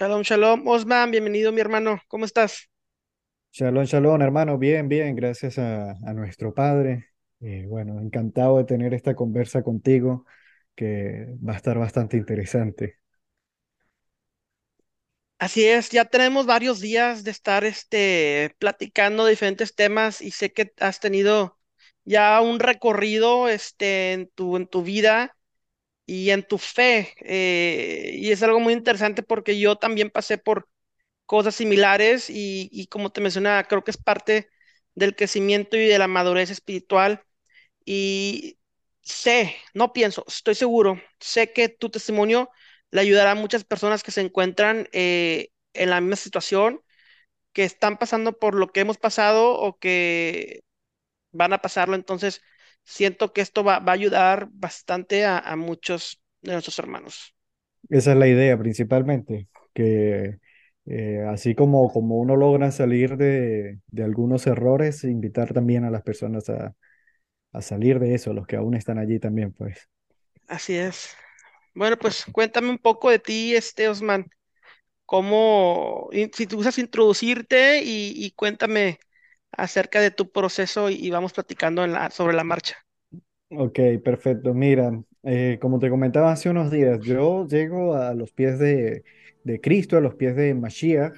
Shalom, shalom. Osman, bienvenido, mi hermano. ¿Cómo estás? Shalom, shalom, hermano. Bien, bien, gracias a, a nuestro Padre. Eh, bueno, encantado de tener esta conversa contigo, que va a estar bastante interesante. Así es, ya tenemos varios días de estar este, platicando diferentes temas y sé que has tenido ya un recorrido este, en tu, en tu vida y en tu fe. eh, y es algo muy interesante porque yo también pasé por cosas similares y, como te mencionaba, creo que es parte del crecimiento y de la madurez espiritual. Y sé, no pienso, estoy seguro, sé que tu testimonio le ayudará a muchas personas que se encuentran eh, en la misma situación, que están pasando por lo que hemos pasado o que van a pasarlo. Entonces, siento que esto va, va a ayudar bastante a, a muchos de nuestros hermanos. Esa es la idea principalmente, que eh, así como, como uno logra salir de, de algunos errores, invitar también a las personas a, a salir de eso, los que aún están allí también, pues. Así es. Bueno, pues cuéntame un poco de ti, este Osman. cómo, si tú usas introducirte y, y cuéntame acerca de tu proceso y, vamos platicando sobre la marcha. Ok, perfecto. Mira, eh, como te comentaba hace unos días, yo llego a los pies de, Cristo, a los pies de Mashiach,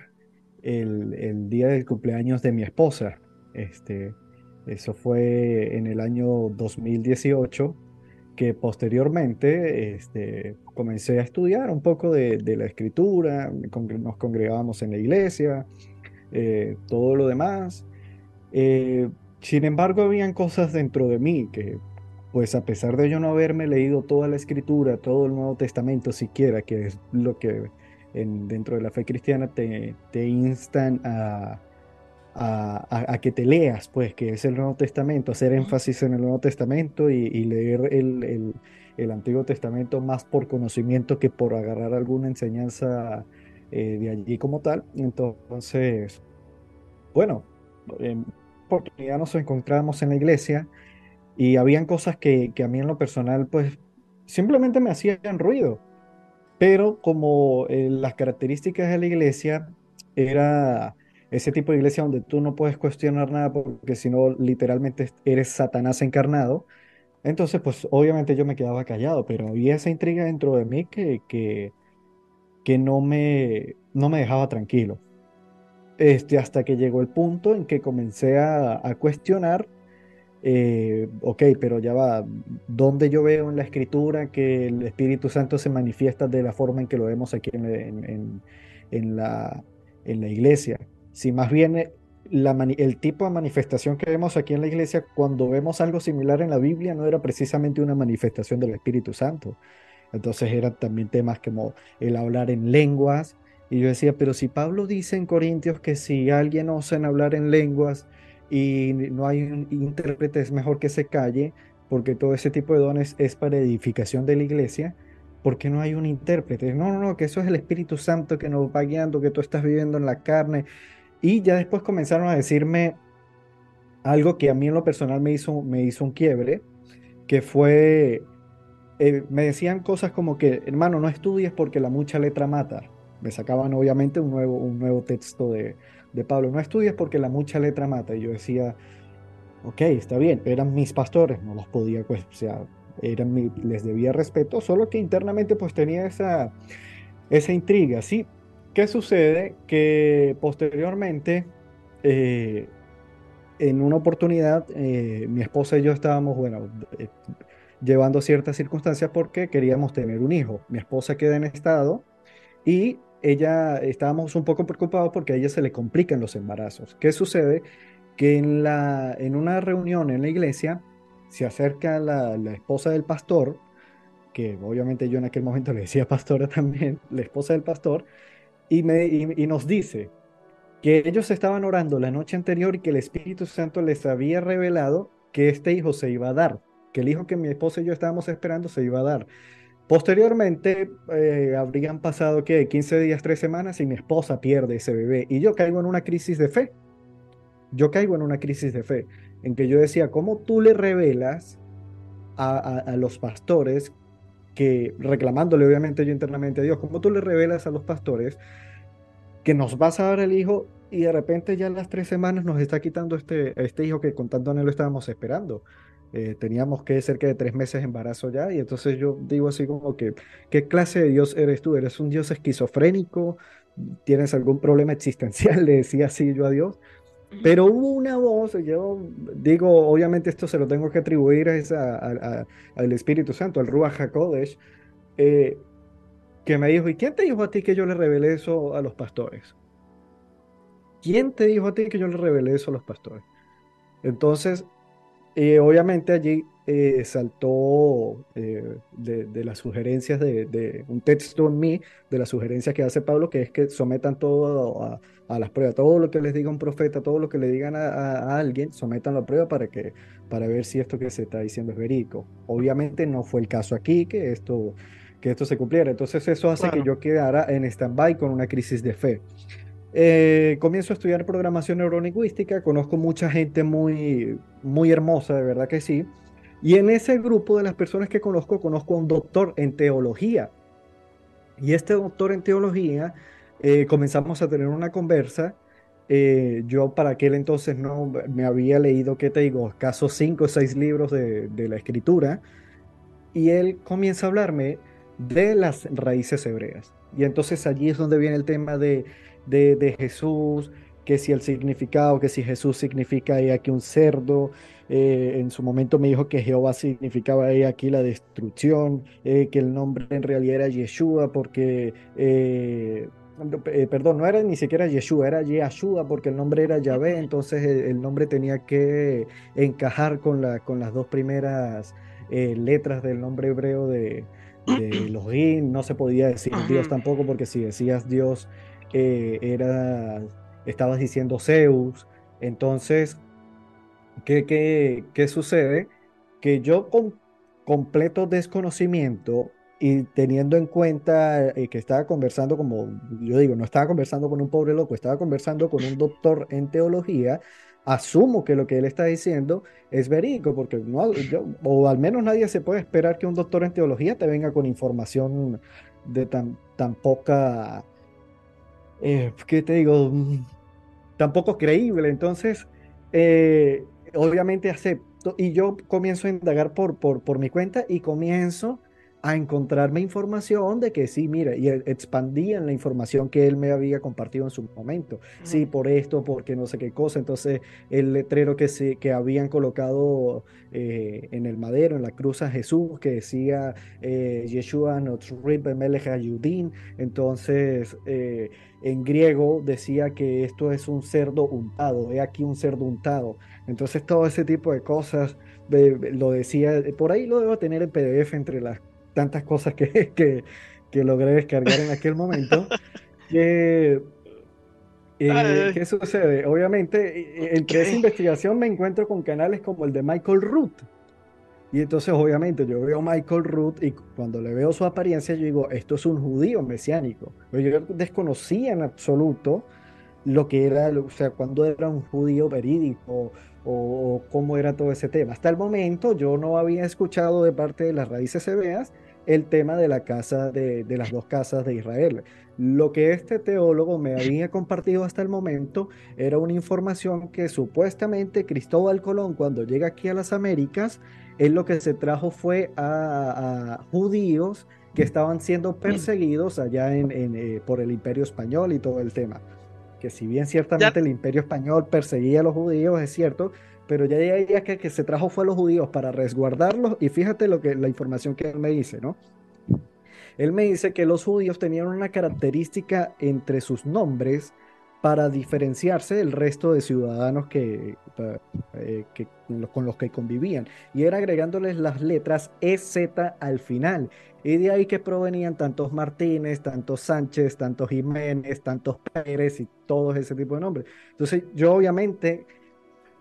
el, día del cumpleaños de mi esposa. Este, eso fue en el año 2018, que posteriormente este, comencé a estudiar un poco de, la escritura, nos congregábamos en la iglesia, eh, todo lo demás. Eh, sin embargo, habían cosas dentro de mí que, pues a pesar de yo no haberme leído toda la escritura, todo el Nuevo Testamento siquiera, que es lo que en- dentro de la fe cristiana te, te instan a, a- que te leas, pues, que es el Nuevo Testamento, hacer énfasis en el Nuevo Testamento y, y leer el, el- el Antiguo Testamento más por conocimiento que por agarrar alguna enseñanza eh, de allí como tal. Entonces, bueno, en oportunidad nos encontramos en la iglesia y habían cosas que, que a mí en lo personal, pues, simplemente me hacían ruido. Pero como eh, las características de la iglesia era ese tipo de iglesia donde tú no puedes cuestionar nada porque si no, literalmente eres Satanás encarnado. Entonces, pues obviamente yo me quedaba callado, pero había esa intriga dentro de mí que, que, que no me, no me dejaba tranquilo. Este, hasta que llegó el punto en que comencé a, cuestionar eh, ok, pero ya va, ¿dónde yo veo en la escritura que el Espíritu Santo se manifiesta de la forma en que lo vemos aquí en, en- en- en la, la iglesia? Si más bien eh, la el tipo de manifestación que vemos aquí en la iglesia, cuando vemos algo similar en la Biblia, no era precisamente una manifestación del Espíritu Santo. Entonces eran también temas como el hablar en lenguas. Y yo decía, pero si Pablo dice en Corintios que si alguien osa hablar en lenguas, y no hay un intérprete, es mejor que se calle, porque todo ese tipo de dones es para edificación de la iglesia. ¿Por qué no hay un intérprete? No, no, no, que eso es el Espíritu Santo que nos va guiando, que tú estás viviendo en la carne. Y ya después comenzaron a decirme algo que a mí en lo personal me hizo, me hizo un quiebre, que fue, eh, me decían cosas como que, hermano, no estudies porque la mucha letra mata. Me sacaban obviamente un nuevo, un nuevo texto de, de Pablo, no estudies porque la mucha letra mata. Y yo decía, Ok, está bien, eran mis pastores, no los podía, pues, o sea, eran mi- les debía respeto, solo que internamente pues tenía esa, esa intriga, ¿sí? ¿Qué sucede? Que posteriormente, eh, en una oportunidad, eh, mi esposa y yo estábamos, bueno, eh, llevando ciertas circunstancias porque queríamos tener un hijo. Mi esposa queda en estado y ella, estábamos un poco preocupados porque a ella se le complican los embarazos. ¿Qué sucede? que en la, en una reunión en la iglesia se acerca la, la esposa del pastor, que obviamente yo en aquel momento le decía pastora también, la esposa del pastor, y, me, y, y nos dice que ellos estaban orando la noche anterior y que el Espíritu Santo les había revelado que este hijo se iba a dar, que el hijo que mi esposa y yo estábamos esperando se iba a dar. Posteriormente, eh, habrían pasado, ¿qué? 15 días, 3 semanas y mi esposa pierde ese bebé y yo caigo en una crisis de fe yo caigo en una crisis de fe, en que yo decía, ¿cómo tú le revelas a los pastores que, reclamándole obviamente yo internamente a Dios, ¿cómo tú le revelas a los pastores que nos vas a dar el hijo y de repente ya en las tres semanas nos está quitando este, este hijo que con tanto anhelo estábamos esperando. Eh, teníamos que cerca de tres meses de embarazo ya y entonces yo digo así como que, ¿qué clase de Dios eres tú? ¿Eres un Dios esquizofrénico? ¿Tienes algún problema existencial? Le decía así yo a Dios. Pero hubo una voz, yo digo, obviamente esto se lo tengo que atribuir a, al Espíritu Santo, al Ruach HaKodesh, eh, que me dijo, ¿y quién te dijo a ti que yo le revelé eso a los pastores? ¿Quién te dijo a ti que yo le revelé eso a los pastores? Entonces, eh, obviamente allí eh, saltó eh, de, las sugerencias de, un texto en mí, de las sugerencias que hace Pablo, que es que sometan todo a, las pruebas, todo lo que les diga un profeta, todo lo que le digan a, alguien, sometan la prueba para, que, para ver si esto que se está diciendo es verídico. Obviamente no fue el caso aquí, que esto, que esto se cumpliera. Entonces eso hace que yo quedara en stand-by con una crisis de fe. Eh, comienzo a estudiar programación neurolingüística, conozco mucha gente muy, muy hermosa, de verdad que sí. Y en ese grupo de las personas que conozco, conozco a un doctor en teología. Y este doctor en teología, eh, comenzamos a tener una conversa. Eh, yo para aquel entonces no me había leído, ¿qué te digo? Caso cinco o seis libros de, de la escritura. Y él comienza a hablarme de las raíces hebreas. Y entonces allí es donde viene el tema de de, Jesús, que si el significado, que si Jesús significa aquí un cerdo, eh, en su momento me dijo que Jehová significaba aquí la destrucción, eh, que el nombre en realidad era Yeshua, porque, eh, perdón, no era ni siquiera Yeshua, era Yeshua, porque el nombre era Yahvé, entonces el, nombre tenía que encajar con, la, con las dos primeras letras del nombre hebreo de, de los no se podía decir Dios tampoco, porque si decías Dios eh, era, estabas diciendo Zeus. Entonces, ¿qué, qué, qué sucede? Que yo con completo desconocimiento y teniendo en cuenta eh, que estaba conversando, como yo digo, no estaba conversando con un pobre loco, estaba conversando con un doctor en teología, asumo que lo que él está diciendo es verídico, porque no, o al menos nadie se puede esperar que un doctor en teología te venga con información de tan, tan poca eh, ¿qué te digo? Mm, tampoco creíble. Entonces, eh, obviamente acepto y yo comienzo a indagar por, por, por mi cuenta y comienzo a encontrarme información de que sí, mira, y e, expandían la información que él me había compartido en su momento. Sí, por esto, porque no sé qué cosa. Entonces, el letrero que, se, que habían colocado eh, en el madero, en la cruz a Jesús, que decía eh, Yeshua Notzrib Melech Ayudin. Entonces, eh, en griego decía que esto es un cerdo untado, he aquí un cerdo untado. Entonces, todo ese tipo de cosas lo decía, por ahí lo debo tener en PDF entre las tantas cosas que, que, que logré descargar en aquel momento. que, eh, ¿Qué sucede? Obviamente, eh, eh, entre esa investigación me encuentro con canales como el de Michael Root. Y entonces, obviamente, yo veo a Michael Root y cuando le veo su apariencia, yo digo, esto es un judío mesiánico. Pero yo desconocía en absoluto lo que era, o sea, cuando era un judío verídico o, cómo era todo ese tema. Hasta el momento yo no había escuchado de parte de las raíces hebreas el tema de la casa de, de, las dos casas de Israel. Lo que este teólogo me había compartido hasta el momento era una información que supuestamente Cristóbal Colón cuando llega aquí a las Américas, él lo que se trajo fue a, judíos que estaban siendo perseguidos allá en, eh, por el imperio español y todo el tema. Que si bien ciertamente el imperio español perseguía a los judíos, es cierto, pero ya ya que, que se trajo fue a los judíos para resguardarlos y fíjate lo que la información que él me dice, ¿no? Él me dice que los judíos tenían una característica entre sus nombres para diferenciarse del resto de ciudadanos que, eh, con los que convivían. Y era agregándoles las letras EZ al final. Y de ahí que provenían tantos Martínez, tantos Sánchez, tantos Jiménez, tantos Pérez y todos ese tipo de nombres. Entonces yo obviamente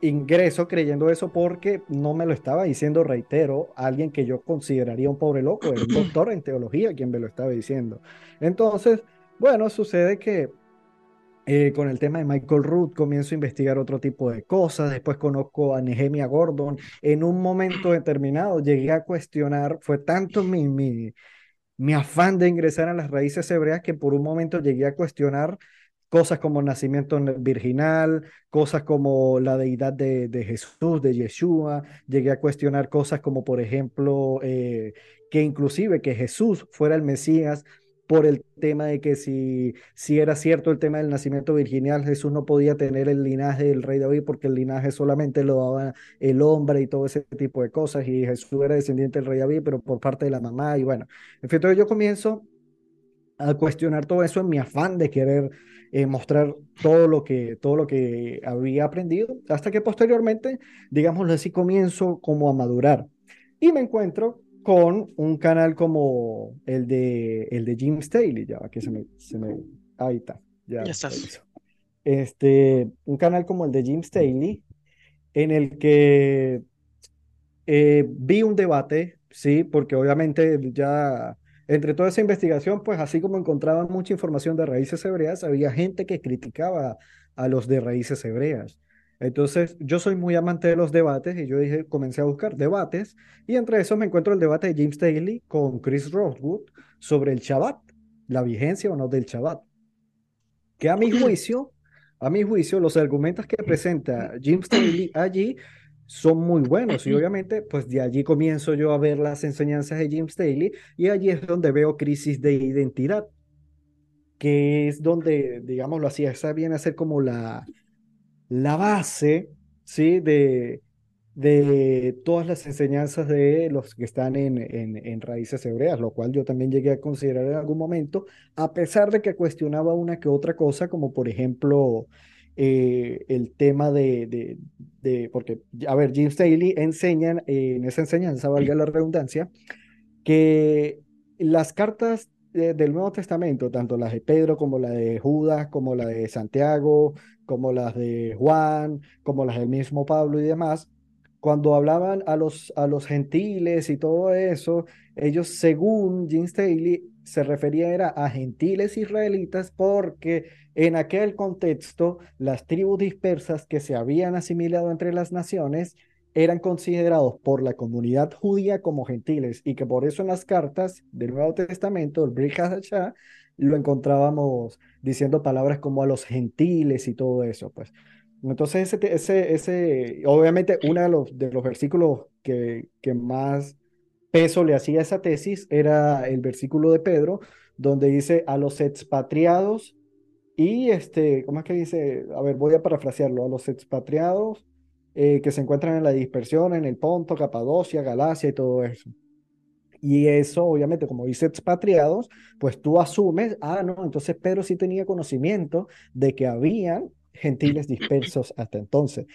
ingreso creyendo eso porque no me lo estaba diciendo, reitero, alguien que yo consideraría un pobre loco, el doctor en teología quien me lo estaba diciendo. Entonces, bueno, sucede que eh, con el tema de Michael Root comienzo a investigar otro tipo de cosas, después conozco a Nehemia Gordon, en un momento determinado llegué a cuestionar, fue tanto mi, mi, mi afán de ingresar a las raíces hebreas que por un momento llegué a cuestionar cosas como nacimiento virginal, cosas como la deidad de, Jesús, de Yeshua. Llegué a cuestionar cosas como, por ejemplo, eh, que inclusive que Jesús fuera el Mesías por el tema de que si, si era cierto el tema del nacimiento virginal, Jesús no podía tener el linaje del rey David porque el linaje solamente lo daba el hombre y todo ese tipo de cosas, y Jesús era descendiente del rey David, pero por parte de la mamá, y bueno, en fin, entonces yo comienzo a cuestionar todo eso en mi afán de querer eh, mostrar todo lo, que, todo lo que había aprendido, hasta que posteriormente, digámoslo así, comienzo como a madurar. Y me encuentro con un canal como el de, el de Jim Staley, ya que se me, se me, ahí está, ya, Ya estás. Este, un canal como el de Jim Staley, en el que eh, vi un debate, sí, porque obviamente ya entre toda esa investigación, pues así como encontraban mucha información de raíces hebreas, había gente que criticaba a los de raíces hebreas. Entonces, yo soy muy amante de los debates y yo dije, comencé a buscar debates y entre esos me encuentro el debate de James Daly con Chris Rosewood sobre el Shabbat, la vigencia o no del Shabbat. Que a mi juicio, a mi juicio, los argumentos que presenta James Daly allí son muy buenos y obviamente pues de allí comienzo yo a ver las enseñanzas de James Daly y allí es donde veo crisis de identidad, que es donde, digámoslo así, esa viene a ser como la, la base, ¿sí? De, de todas las enseñanzas de los que están en, en, en, raíces hebreas, lo cual yo también llegué a considerar en algún momento, a pesar de que cuestionaba una que otra cosa, como por ejemplo eh, el tema de, de, de, porque, a ver, James Daly enseñan, eh, en esa enseñanza, valga la redundancia, que las cartas del Nuevo Testamento, tanto las de Pedro como la de Judas, como la de Santiago, como las de Juan, como las del mismo Pablo y demás, cuando hablaban a los, a los gentiles y todo eso, ellos, según Jim Staley, se refería era a gentiles israelitas porque en aquel contexto las tribus dispersas que se habían asimilado entre las naciones eran considerados por la comunidad judía como gentiles y que por eso en las cartas del Nuevo Testamento, el Brit lo encontrábamos diciendo palabras como a los gentiles y todo eso, pues. Entonces, ese, ese, obviamente, uno de los, de los versículos que, que más peso le hacía esa tesis era el versículo de Pedro, donde dice a los expatriados y este, ¿cómo es que dice? A ver, voy a parafrasearlo, a los expatriados eh, que se encuentran en la dispersión, en el Ponto, Capadocia, Galacia y todo eso. Y eso, obviamente, como dice expatriados, pues tú asumes, ah, no, entonces Pedro sí tenía conocimiento de que habían gentiles dispersos hasta entonces.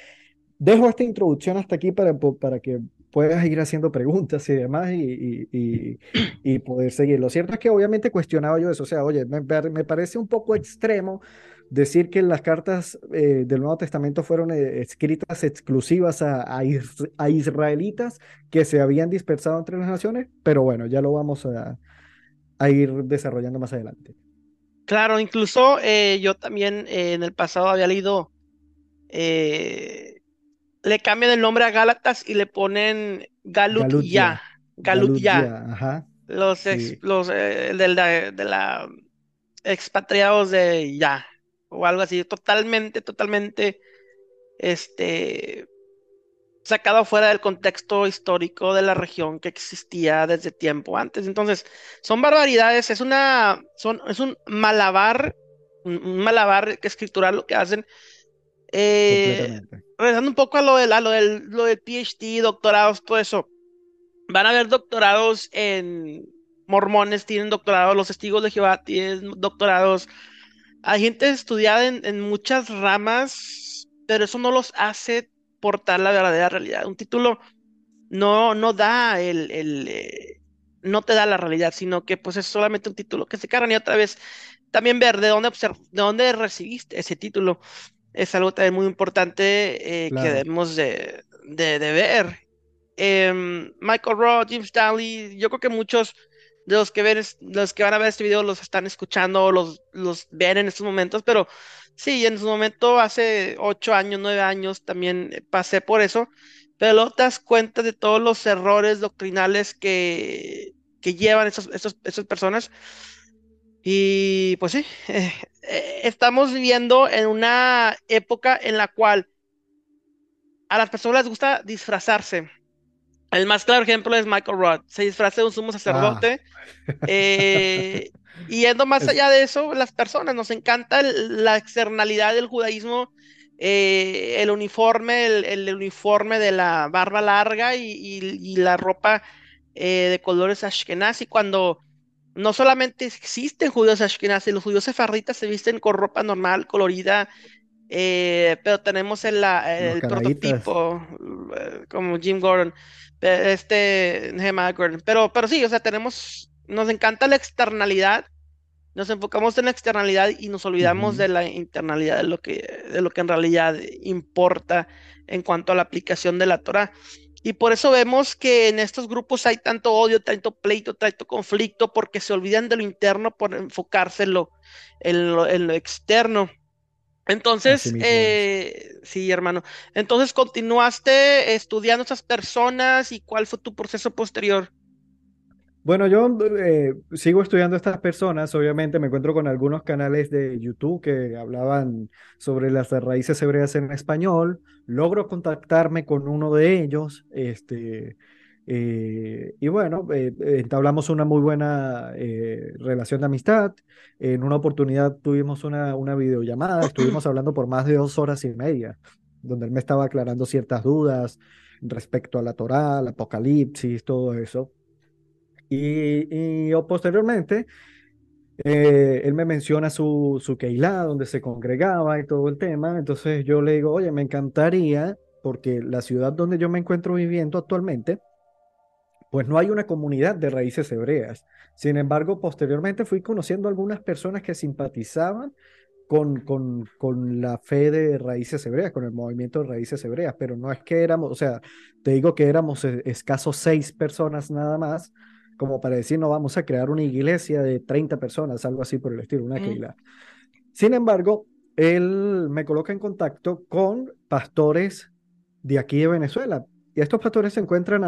Dejo esta introducción hasta aquí para, para que puedas ir haciendo preguntas y demás y, y, poder seguir. Lo cierto es que obviamente cuestionaba yo eso, o sea, oye, me, parece un poco extremo decir que las cartas eh, del Nuevo Testamento fueron eh, escritas exclusivas a, a, israelitas que se habían dispersado entre las naciones, pero bueno, ya lo vamos a, ir desarrollando más adelante. Claro, incluso eh, yo también en el pasado había leído, le cambian el nombre a Gálatas y le ponen Galut ya, Galut ya. Los, ex, sí. los de, la, de la expatriados de ya, o algo así, totalmente, totalmente, este, sacado fuera del contexto histórico de la región que existía desde tiempo antes. Entonces, son barbaridades, es una, son, es un malabar, un, un malabar escritural lo que hacen. Eh, regresando un poco a lo del, a lo del, lo del PhD, doctorados, todo eso. Van a haber doctorados en mormones, tienen doctorados, los testigos de Jehová tienen doctorados. Hay gente estudiada en, en muchas ramas, pero eso no los hace portar la verdadera realidad. Un título no, no da el, el eh, no te da la realidad, sino que pues es solamente un título que se cargan y otra vez también ver de dónde, de dónde recibiste ese título es algo también muy importante eh, claro. que debemos de, de, de ver. Eh, Michael Roth, Jim Stanley, yo creo que muchos de los que ven, los que van a ver este video los están escuchando, los, los ven en estos momentos, pero sí, en su momento, hace ocho años, nueve años, también pasé por eso, pero luego te das cuenta de todos los errores doctrinales que, que llevan esos, esos, esas personas Y pues sí, eh, eh, estamos viviendo en una época en la cual a las personas les gusta disfrazarse. El más claro ejemplo es Michael Roth. Se disfraza de un sumo sacerdote. Ah. Eh, y yendo más allá de eso, las personas nos encanta la externalidad del judaísmo, el uniforme, el, uniforme de la barba larga y, la ropa de colores ashkenazi, cuando no solamente existen judíos ashkenazi, los judíos sefarditas se visten con ropa normal, colorida, eh, pero tenemos el, el prototipo, como Jim Gordon, este Gordon, pero, pero sí, o sea, tenemos, nos encanta la externalidad nos enfocamos en la externalidad y nos olvidamos de la internalidad, de lo, que, de lo que en realidad importa en cuanto a la aplicación de la Torah. Y por eso vemos que en estos grupos hay tanto odio, tanto pleito, tanto conflicto, porque se olvidan de lo interno por enfocarse en lo, en lo, externo. Entonces, eh, sí, hermano. Entonces, ¿continuaste estudiando a esas personas y cuál fue tu proceso posterior? Bueno, yo eh, sigo estudiando a estas personas, obviamente me encuentro con algunos canales de YouTube que hablaban sobre las raíces hebreas en español, logro contactarme con uno de ellos, este, eh, y bueno, eh, entablamos una muy buena relación de amistad, en una oportunidad tuvimos una, una videollamada, estuvimos hablando por más de dos horas y media, donde él me estaba aclarando ciertas dudas respecto a la Torá, al Apocalipsis, todo eso. Y, posteriormente, eh, él me menciona su, su Keilah, donde se congregaba y todo el tema. Entonces yo le digo, oye, me encantaría, porque la ciudad donde yo me encuentro viviendo actualmente, pues no hay una comunidad de raíces hebreas. Sin embargo, posteriormente fui conociendo algunas personas que simpatizaban con, con, con, la fe de raíces hebreas, con el movimiento de raíces hebreas, pero no es que éramos, o sea, te digo que éramos escasos seis personas nada más, como para decir, no vamos a crear una iglesia de 30 personas, algo así por el estilo, una keila. Sin embargo, él me coloca en contacto con pastores de aquí de Venezuela. Y estos pastores se encuentran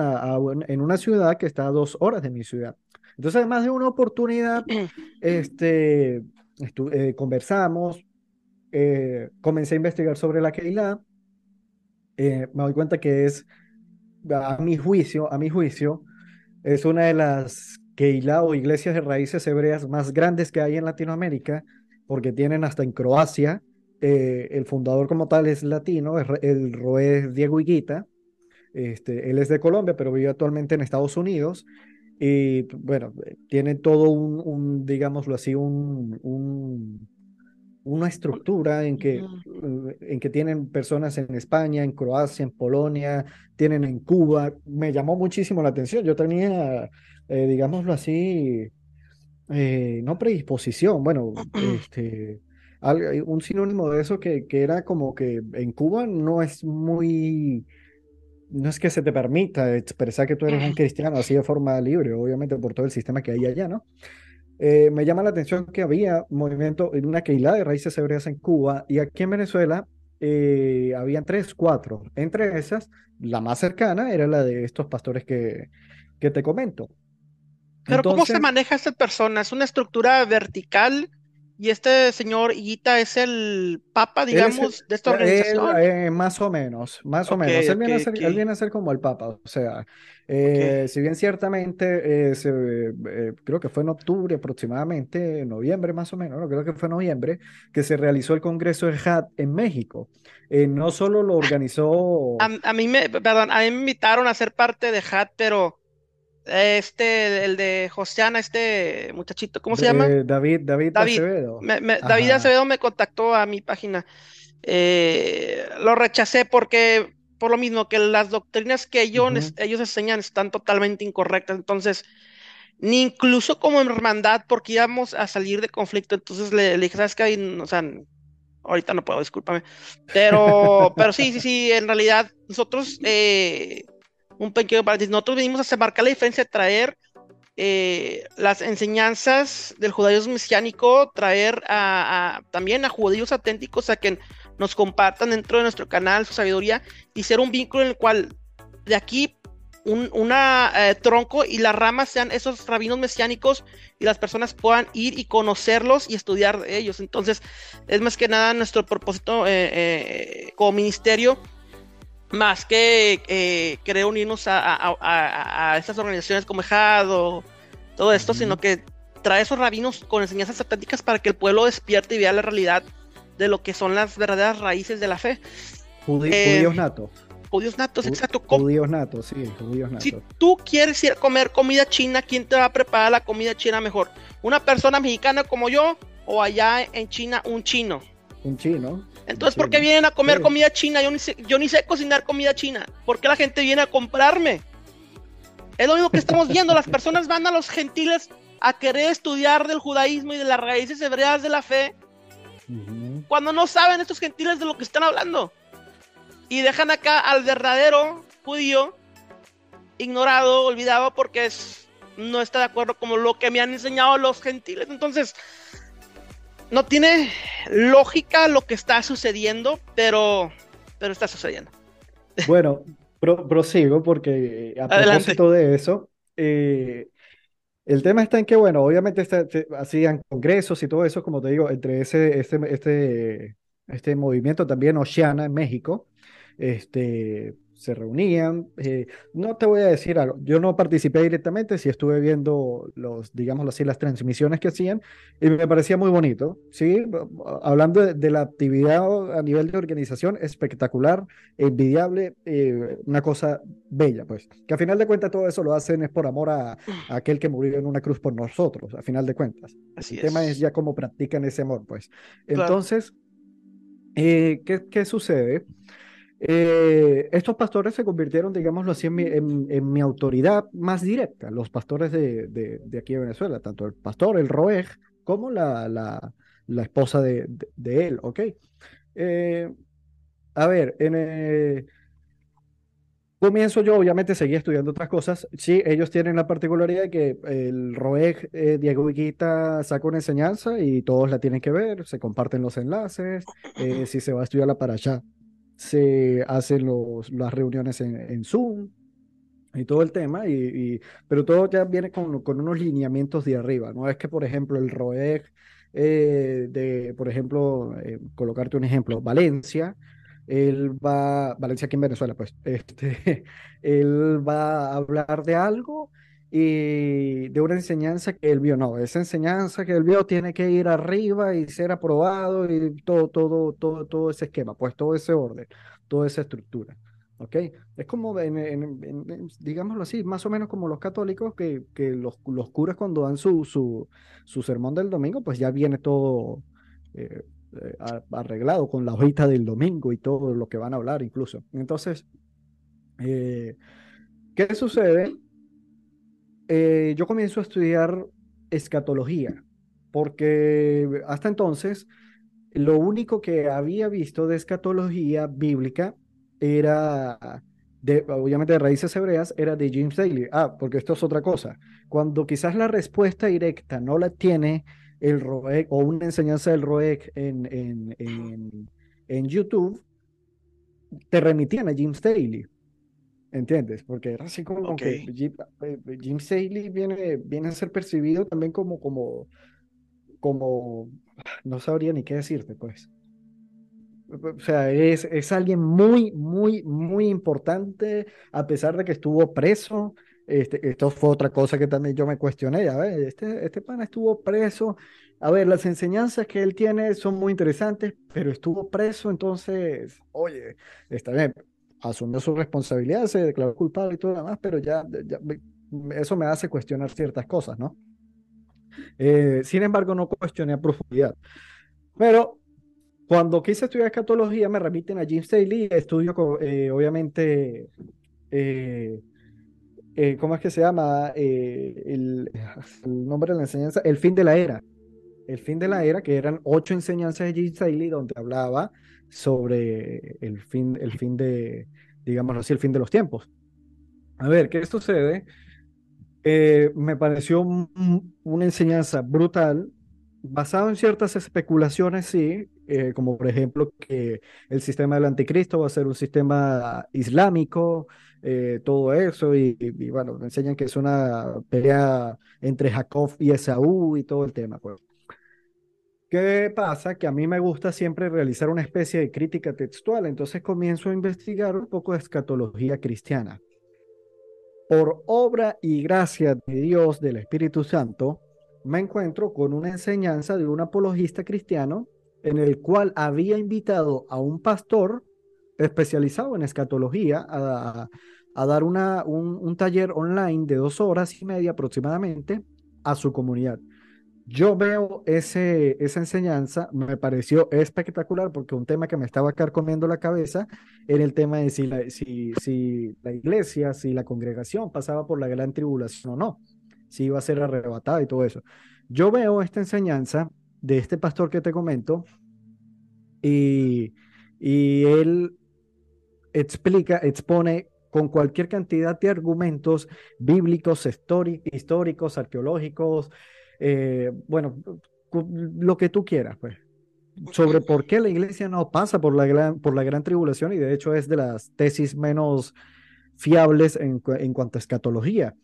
en una ciudad que está a dos horas de mi ciudad. Entonces, además de una oportunidad, este, eh, conversamos, eh, comencé a investigar sobre la Keilah. Eh, me doy cuenta que es, a mi juicio, a mi juicio, es una de las Keilah o iglesias de raíces hebreas más grandes que hay en Latinoamérica, porque tienen hasta en Croacia. Eh, el fundador como tal es latino, el Roé Diego Higuita. Este, él es de Colombia, pero vive actualmente en Estados Unidos. Y bueno, tiene todo un, un digámoslo así, un una estructura en que, en que tienen personas en España, en Croacia, en Polonia, tienen en Cuba. Me llamó muchísimo la atención. Yo tenía, eh, digámoslo así, eh, no predisposición, bueno, este, un sinónimo de eso que, que era como que en Cuba no es muy no es que se te permita expresar que tú eres un cristiano así de forma libre, obviamente por todo el sistema que hay allá, ¿no? Eh, me llama la atención que había movimiento en una Keilah de raíces hebreas en Cuba y aquí en Venezuela eh, habían tres, cuatro. Entre esas, la más cercana era la de estos pastores que, que te comento. Pero ¿cómo se maneja esta persona? ¿Es una estructura vertical? Y este señor Higuita es el papa, digamos, de esta organización. Eh, más o menos, más o menos. Él, viene a ser, él, viene a ser, como el papa. O sea, eh, si bien ciertamente, eh, creo que fue en octubre aproximadamente, noviembre más o menos, creo que fue noviembre, que se realizó el Congreso del HAT en México. no solo lo organizó... A, mí me, perdón, a mí me invitaron a ser parte de HAT, pero este, el de Josiana, este muchachito, ¿cómo se llama? David, David, Acevedo. David Acevedo me contactó a mi página. Eh, lo rechacé porque, por lo mismo, que las doctrinas que ellos, ellos enseñan están totalmente incorrectas. Entonces, ni incluso como hermandad, porque íbamos a salir de conflicto. Entonces le, dije, ¿sabes qué? O sea, ahorita no puedo, discúlpame. Pero, pero sí, sí, sí, en realidad, nosotros. Eh, un pequeño paréntesis. Nosotros venimos a marcar la diferencia traer eh, las enseñanzas del judaísmo mesiánico, traer a, también a judíos auténticos a que nos compartan dentro de nuestro canal su sabiduría y ser un vínculo en el cual de aquí un eh, tronco y las ramas sean esos rabinos mesiánicos y las personas puedan ir y conocerlos y estudiar ellos. Entonces, es más que nada nuestro propósito eh, como ministerio, más que querer unirnos a, a, a, estas organizaciones como EJAD o todo esto, sino que trae esos rabinos con enseñanzas satánicas para que el pueblo despierte y vea la realidad de lo que son las verdaderas raíces de la fe. judíos natos. Judíos natos, exacto. Judíos natos, sí, judíos natos. Si tú quieres ir a comer comida china, ¿quién te va a preparar la comida china mejor? ¿Una persona mexicana como yo o allá en China un chino? Un chino. Entonces, ¿por qué vienen a comer comida china? Yo ni, sé, yo ni sé cocinar comida china. ¿Por qué la gente viene a comprarme? Es lo mismo que estamos viendo. Las personas van a los gentiles a querer estudiar del judaísmo y de las raíces hebreas de la fe cuando no saben estos gentiles de lo que están hablando y dejan acá al verdadero judío ignorado, olvidado, porque es, no está de acuerdo con lo que me han enseñado los gentiles. Entonces, no tiene lógica lo que está sucediendo, pero, pero está sucediendo. Bueno, prosigo porque a propósito de eso, eh, el tema está en que, bueno, obviamente hacían congresos y todo eso, como te digo, entre ese, este, este, este movimiento también Oceana en México, este, se reunían. Eh, no te voy a decir algo, yo no participé directamente, sí estuve viendo los, digámoslo así, las transmisiones que hacían y me parecía muy bonito, ¿sí? Hablando de, la actividad a nivel de organización, espectacular, envidiable, eh, una cosa bella, pues. Que a final de cuentas todo eso lo hacen es por amor a, aquel que murió en una cruz por nosotros, a final de cuentas. Así El tema es ya cómo practican ese amor, pues. Entonces, eh, ¿qué, ¿qué sucede? Eh, estos pastores se convirtieron, digámoslo así, en mi, autoridad más directa, los pastores de, de, aquí de Venezuela, tanto el pastor, el Roeg, como la, la, la esposa de, él, ¿ok? Eh, a ver, en, eh, comienzo yo, obviamente, seguí estudiando otras cosas. Sí, ellos tienen la particularidad de que el ROEG Diego Viguita saca una enseñanza y todos la tienen que ver, se comparten los enlaces, si se va a estudiar la para allá se hacen los, las reuniones en, Zoom y todo el tema, y, pero todo ya viene con, con, unos lineamientos de arriba. No es que, por ejemplo, el ROEG eh, de, por ejemplo, eh, colocarte un ejemplo, Valencia, él va, Valencia aquí en Venezuela, pues, este, él va a hablar de algo y de una enseñanza que él vio. No, esa enseñanza que él vio tiene que ir arriba y ser aprobado y todo, todo, todo, todo ese esquema, pues todo ese orden, toda esa estructura. ¿Ok? Es como, digámoslo así, más o menos como los católicos, que, que los, los, curas cuando dan su, su, su, sermón del domingo, pues ya viene todo eh, eh, arreglado con la hojita del domingo y todo lo que van a hablar incluso. Entonces, eh, ¿qué sucede? Eh, yo comienzo a estudiar escatología, porque hasta entonces lo único que había visto de escatología bíblica era, de, obviamente de raíces hebreas, era de James Daly. Ah, porque esto es otra cosa. Cuando quizás la respuesta directa no la tiene el ROEC o una enseñanza del ROEC en, en, en, en YouTube, te remitían a James Daly. ¿Entiendes? Porque era así como que Jim, eh, Jim Saley viene, viene a ser percibido también como, como, como, no sabría ni qué decirte, pues. O sea, es, es alguien muy, muy, muy importante, a pesar de que estuvo preso. Este, esto fue otra cosa que también yo me cuestioné. A ver, este, este pana estuvo preso. A ver, las enseñanzas que él tiene son muy interesantes, pero estuvo preso, entonces, oye, está bien, asumió su responsabilidad, se declaró culpable y todo lo demás, pero ya, eso me hace cuestionar ciertas cosas, ¿no? Eh, sin embargo, no cuestioné a profundidad. Pero cuando quise estudiar escatología, me remiten a Jim Staley, estudio, eh, obviamente, eh, ¿cómo es que se llama? El, el, nombre de la enseñanza, El fin de la era. El fin de la era, que eran ocho enseñanzas de Jim Staley, donde hablaba sobre el fin, el fin de, digámoslo así, el fin de los tiempos. A ver, ¿qué sucede? Eh, me pareció una enseñanza brutal, basado en ciertas especulaciones, sí, eh, como por ejemplo que el sistema del anticristo va a ser un sistema islámico, eh, todo eso y, y, bueno, me enseñan que es una pelea entre Jacob y Esaú y todo el tema. Pues. ¿Qué pasa? Que a mí me gusta siempre realizar una especie de crítica textual, entonces comienzo a investigar un poco de escatología cristiana. Por obra y gracia de Dios, del Espíritu Santo, me encuentro con una enseñanza de un apologista cristiano en el cual había invitado a un pastor especializado en escatología a, dar un, un, taller online de dos horas y media aproximadamente a su comunidad. Yo veo ese, esa enseñanza, me pareció espectacular porque un tema que me estaba carcomiendo la cabeza era el tema de si la, si, si la iglesia, si la congregación pasaba por la gran tribulación o no, si iba a ser arrebatada y todo eso. Yo veo esta enseñanza de este pastor que te comento y, y él explica, expone con cualquier cantidad de argumentos bíblicos, históricos, arqueológicos, eh, bueno, lo que tú quieras, pues, sobre por qué la iglesia no pasa por la gran, por la gran tribulación y de hecho es de las tesis menos fiables en, en cuanto a escatología.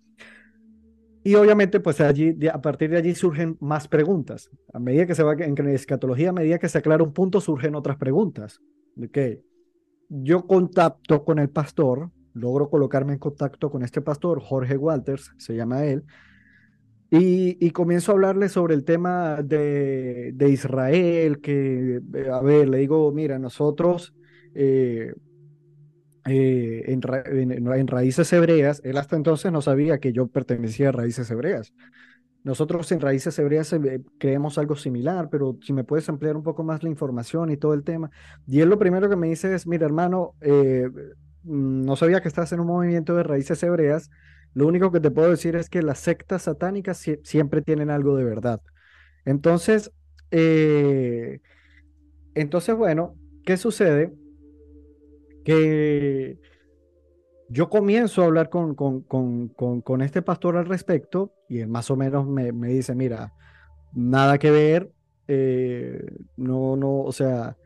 Y obviamente, pues allí, a partir de allí surgen más preguntas. A medida que se va en escatología, a medida que se aclara un punto, surgen otras preguntas. Okay. Yo contacto con el pastor, logro colocarme en contacto con este pastor, Jorge Walters, se llama él, y, y comienzo a hablarle sobre el tema de, de Israel, que, eh, a ver, le digo, mira, nosotros eh, eh, en, raíces hebreas, él hasta entonces no sabía que yo pertenecía a raíces hebreas. Nosotros en raíces hebreas eh, creemos algo similar, pero si me puedes ampliar un poco más la información y todo el tema. Y él lo primero que me dice es, mira hermano, mm, no sabía que estás en un movimiento de raíces hebreas. Lo único que te puedo decir es que las sectas satánicas si siempre tienen algo de verdad. Entonces, eh, entonces bueno, ¿qué sucede? que yo comienzo a hablar con, con, con, con, este pastor al respecto y él más o menos me, me dice, mira, nada que ver, eh, no, no, o sea,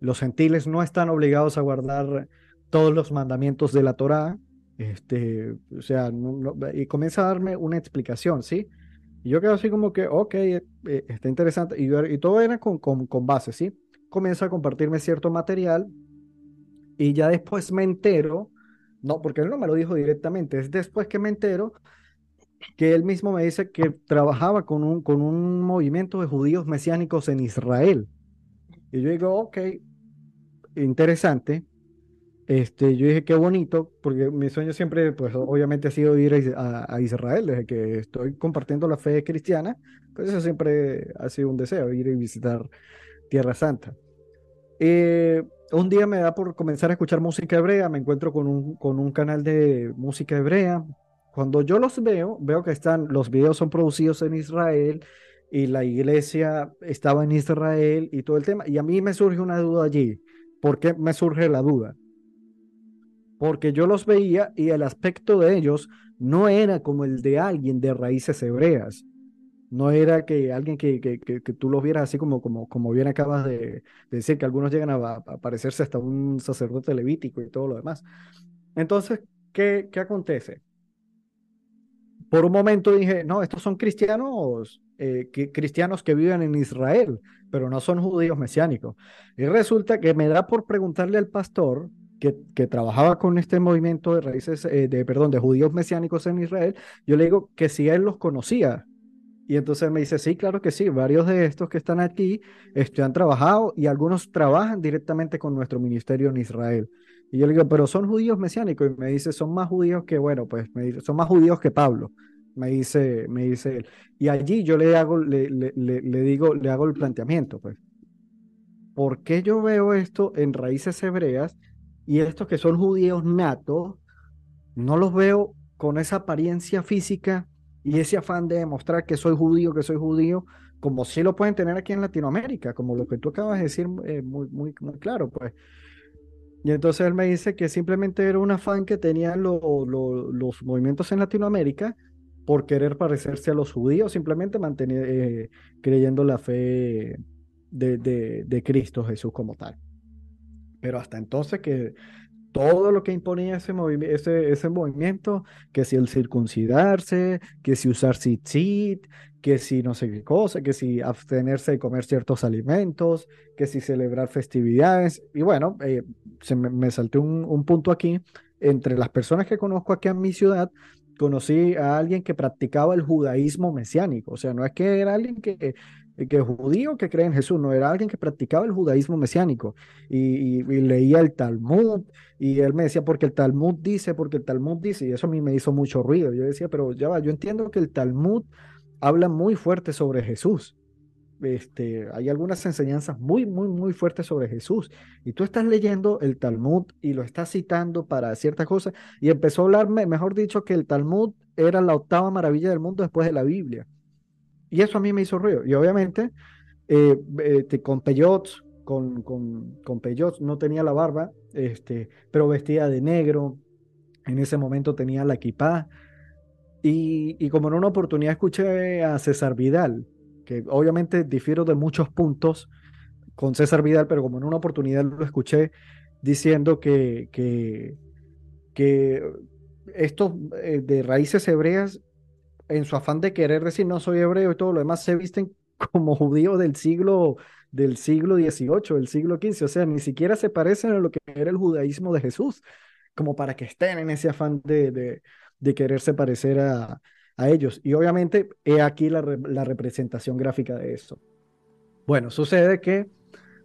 los gentiles no están obligados a guardar todos los mandamientos de la Torá, este, o sea, no, y comienza a darme una explicación, ¿sí? Y yo quedo así como que, ok, eh, está interesante, y, y todo era con, con, con base, ¿sí? Comienza a compartirme cierto material y ya después me entero, no, porque él no me lo dijo directamente, es después que me entero que él mismo me dice que trabajaba con un, con un movimiento de judíos mesiánicos en Israel. Y yo digo, ok, interesante. Este, yo dije, qué bonito, porque mi sueño siempre, pues obviamente ha sido ir a, a, Israel, desde que estoy compartiendo la fe cristiana, pues eso siempre ha sido un deseo, ir y visitar Tierra Santa. Eh, un día me da por comenzar a escuchar música hebrea, me encuentro con un, con un canal de música hebrea. Cuando yo los veo, veo que están, los videos son producidos en Israel y la iglesia estaba en Israel y todo el tema. Y a mí me surge una duda allí. ¿Por qué me surge la duda? Porque yo los veía y el aspecto de ellos no era como el de alguien de raíces hebreas. No era que alguien que, que, que, tú los vieras así como, como, como bien acabas de, de decir, que algunos llegan a, a, parecerse hasta un sacerdote levítico y todo lo demás. Entonces, ¿qué, qué acontece? Por un momento dije, no, estos son cristianos, eh, que, cristianos que viven en Israel, pero no son judíos mesiánicos. Y resulta que me da por preguntarle al pastor que, trabajaba con este movimiento de raíces, eh, de, perdón, de judíos mesiánicos en Israel, yo le digo que si él los conocía, y entonces me dice, sí, claro que sí, varios de estos que están aquí este, han trabajado y algunos trabajan directamente con nuestro ministerio en Israel. Y yo le digo, pero son judíos mesiánicos. Y me dice, son más judíos que, bueno, pues me dice, son más judíos que Pablo. Me dice, me dice él. Y allí yo le hago, le, le, le, le digo, le hago el planteamiento, pues. ¿Por qué yo veo esto en raíces hebreas y estos que son judíos natos, no los veo con esa apariencia física y ese afán de demostrar que soy judío, que soy judío, como si lo pueden tener aquí en Latinoamérica, como lo que tú acabas de decir eh, muy, muy, claro, pues. Y entonces él me dice que simplemente era un afán que tenían lo, lo, los movimientos en Latinoamérica por querer parecerse a los judíos, simplemente mantener, eh, creyendo la fe de, Cristo Jesús como tal. Pero hasta entonces que todo lo que imponía ese, ese, ese movimiento, que si el circuncidarse, que si usar tzitzit, que si no sé qué cosa, que si abstenerse de comer ciertos alimentos, que si celebrar festividades. Y bueno, eh, se me, me salté un, un, punto aquí. Entre las personas que conozco aquí en mi ciudad, conocí a alguien que practicaba el judaísmo mesiánico. O sea, no es que era alguien que que judío que cree en Jesús, no era alguien que practicaba el judaísmo mesiánico y, leía el Talmud y él me decía, porque el Talmud dice, porque el Talmud dice, y eso a mí me hizo mucho ruido. Yo decía, pero ya va, yo entiendo que el Talmud habla muy fuerte sobre Jesús. Este, hay algunas enseñanzas muy, muy, muy fuertes sobre Jesús. Y tú estás leyendo el Talmud y lo estás citando para ciertas cosas. Y empezó a hablarme, mejor dicho, que el Talmud era la octava maravilla del mundo después de la Biblia. Y eso a mí me hizo ruido. Y obviamente, eh, este, con peyots, con, con, con no tenía la barba, este, pero vestía de negro. En ese momento tenía la equipa. Y, y como en una oportunidad escuché a César Vidal, que obviamente difiero de muchos puntos con César Vidal, pero como en una oportunidad lo escuché diciendo que, que, que estos eh, de raíces hebreas en su afán de querer decir no soy hebreo y todo lo demás, se visten como judíos del siglo del siglo XVIII, del siglo XV, o sea, ni siquiera se parecen a lo que era el judaísmo de Jesús, como para que estén en ese afán de, de, quererse parecer a, a, ellos. Y obviamente he aquí la, la representación gráfica de eso. Bueno, sucede que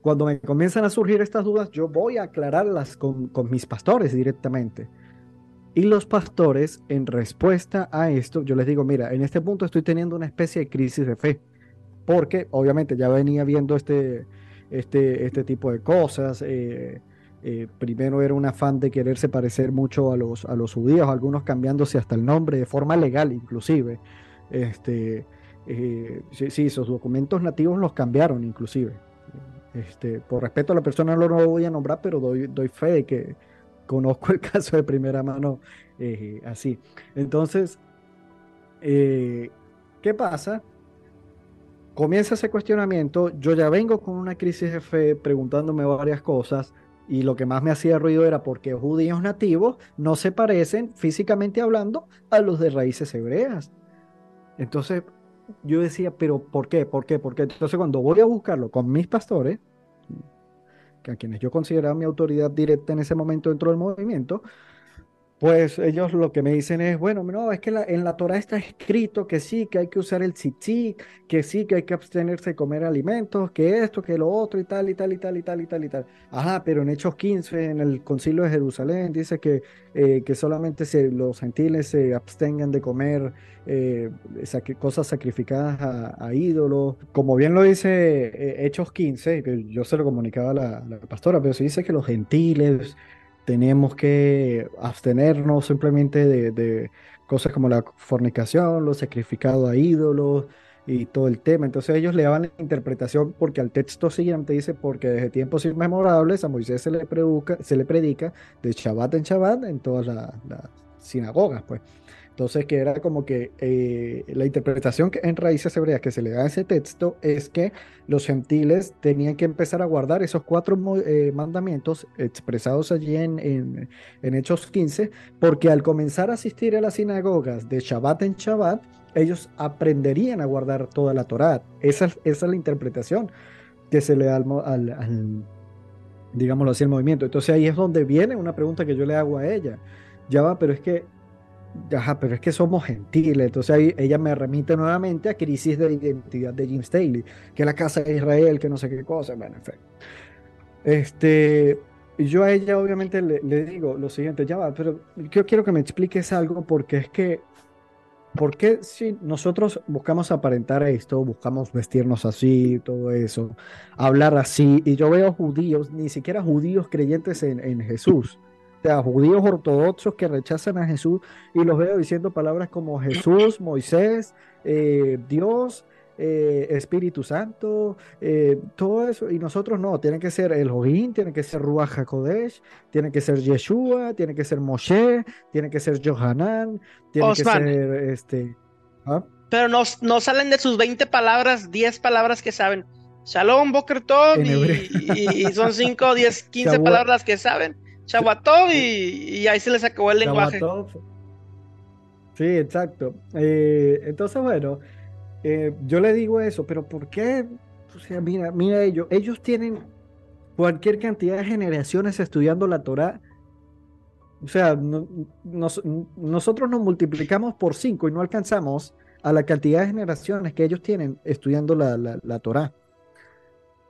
cuando me comienzan a surgir estas dudas, yo voy a aclararlas con, con mis pastores directamente. Y los pastores, en respuesta a esto, yo les digo, mira, en este punto estoy teniendo una especie de crisis de fe, porque obviamente ya venía viendo este, este, este tipo de cosas. Eh, eh, primero era un afán de quererse parecer mucho a los, a los judíos, algunos cambiándose hasta el nombre de forma legal inclusive. Este, eh, sí, esos documentos nativos los cambiaron inclusive. Este, por respeto a la persona no lo voy a nombrar, pero doy, doy fe de que conozco el caso de primera mano eh, así. Entonces, eh, ¿qué pasa? Comienza ese cuestionamiento, yo ya vengo con una crisis de fe preguntándome varias cosas y lo que más me hacía ruido era porque judíos nativos no se parecen físicamente hablando a los de raíces hebreas. Entonces yo decía, pero ¿por qué? ¿Por qué? ¿Por qué? Entonces cuando voy a buscarlo con mis pastores, a quienes yo consideraba mi autoridad directa en ese momento dentro del movimiento, pues ellos lo que me dicen es, bueno, no, es que en la Torah está escrito que sí, que hay que usar el tzitzit, que sí, que hay que abstenerse de comer alimentos, que esto, que lo otro y tal, y tal, y tal, y tal, y tal, y tal. Ajá, pero en Hechos 15, en el concilio de Jerusalén, dice que, eh, que solamente se, los gentiles se abstengan de comer eh, cosas sacrificadas a, ídolos. Como bien lo dice eh, Hechos 15, que yo se lo comunicaba a la, la pastora, pero se dice que los gentiles tenemos que abstenernos simplemente de, cosas como la fornicación, los sacrificados a ídolos y todo el tema. Entonces ellos le daban la interpretación porque al texto siguiente dice, porque desde tiempos inmemorables a Moisés se le, predica, se le predica de Shabbat en Shabbat en todas las sinagogas, pues. Entonces, que era como que eh, la interpretación que en raíces hebreas que se le da a ese texto es que los gentiles tenían que empezar a guardar esos cuatro eh, mandamientos expresados allí en, en, Hechos 15, porque al comenzar a asistir a las sinagogas de Shabbat en Shabbat, ellos aprenderían a guardar toda la Torá. Esa, esa es la interpretación que se le da al, al, digámoslo así, el movimiento. Entonces ahí es donde viene una pregunta que yo le hago a ella. Ya va, pero es que Ajá, pero es que somos gentiles. Entonces ahí ella me remite nuevamente a crisis de identidad de Jim Staley, que la casa de Israel, que no sé qué cosa. Bueno, en fin. Este, yo a ella obviamente le, digo lo siguiente, ya va, pero yo quiero que me expliques algo porque es que, ¿por qué si nosotros buscamos aparentar esto, buscamos vestirnos así, todo eso, hablar así, y yo veo judíos, ni siquiera judíos creyentes en, en Jesús, a judíos ortodoxos que rechazan a Jesús y los veo diciendo palabras como Jesús, Moisés, eh, Dios, eh, Espíritu Santo, eh, todo eso, y nosotros no, tiene que ser el Elohim, tiene que ser Ruach HaKodesh, tiene que ser Yeshua, tiene que ser Moshe, tiene que ser Johanan, tiene que ser este... ¿ah? Pero no, no salen de sus 20 palabras, 10 palabras que saben. Shalom, Boker y, y, son 5, 10, 15 palabras que saben Chabatov y, y ahí se les acabó el lenguaje. Sí, exacto. Eh, entonces, bueno, eh, yo le digo eso, pero ¿por qué? O sea, mira, mira ellos, ellos tienen cualquier cantidad de generaciones estudiando la Torah. O sea, nosotros nos multiplicamos por cinco y no alcanzamos a la cantidad de generaciones que ellos tienen estudiando la, la, la Torah.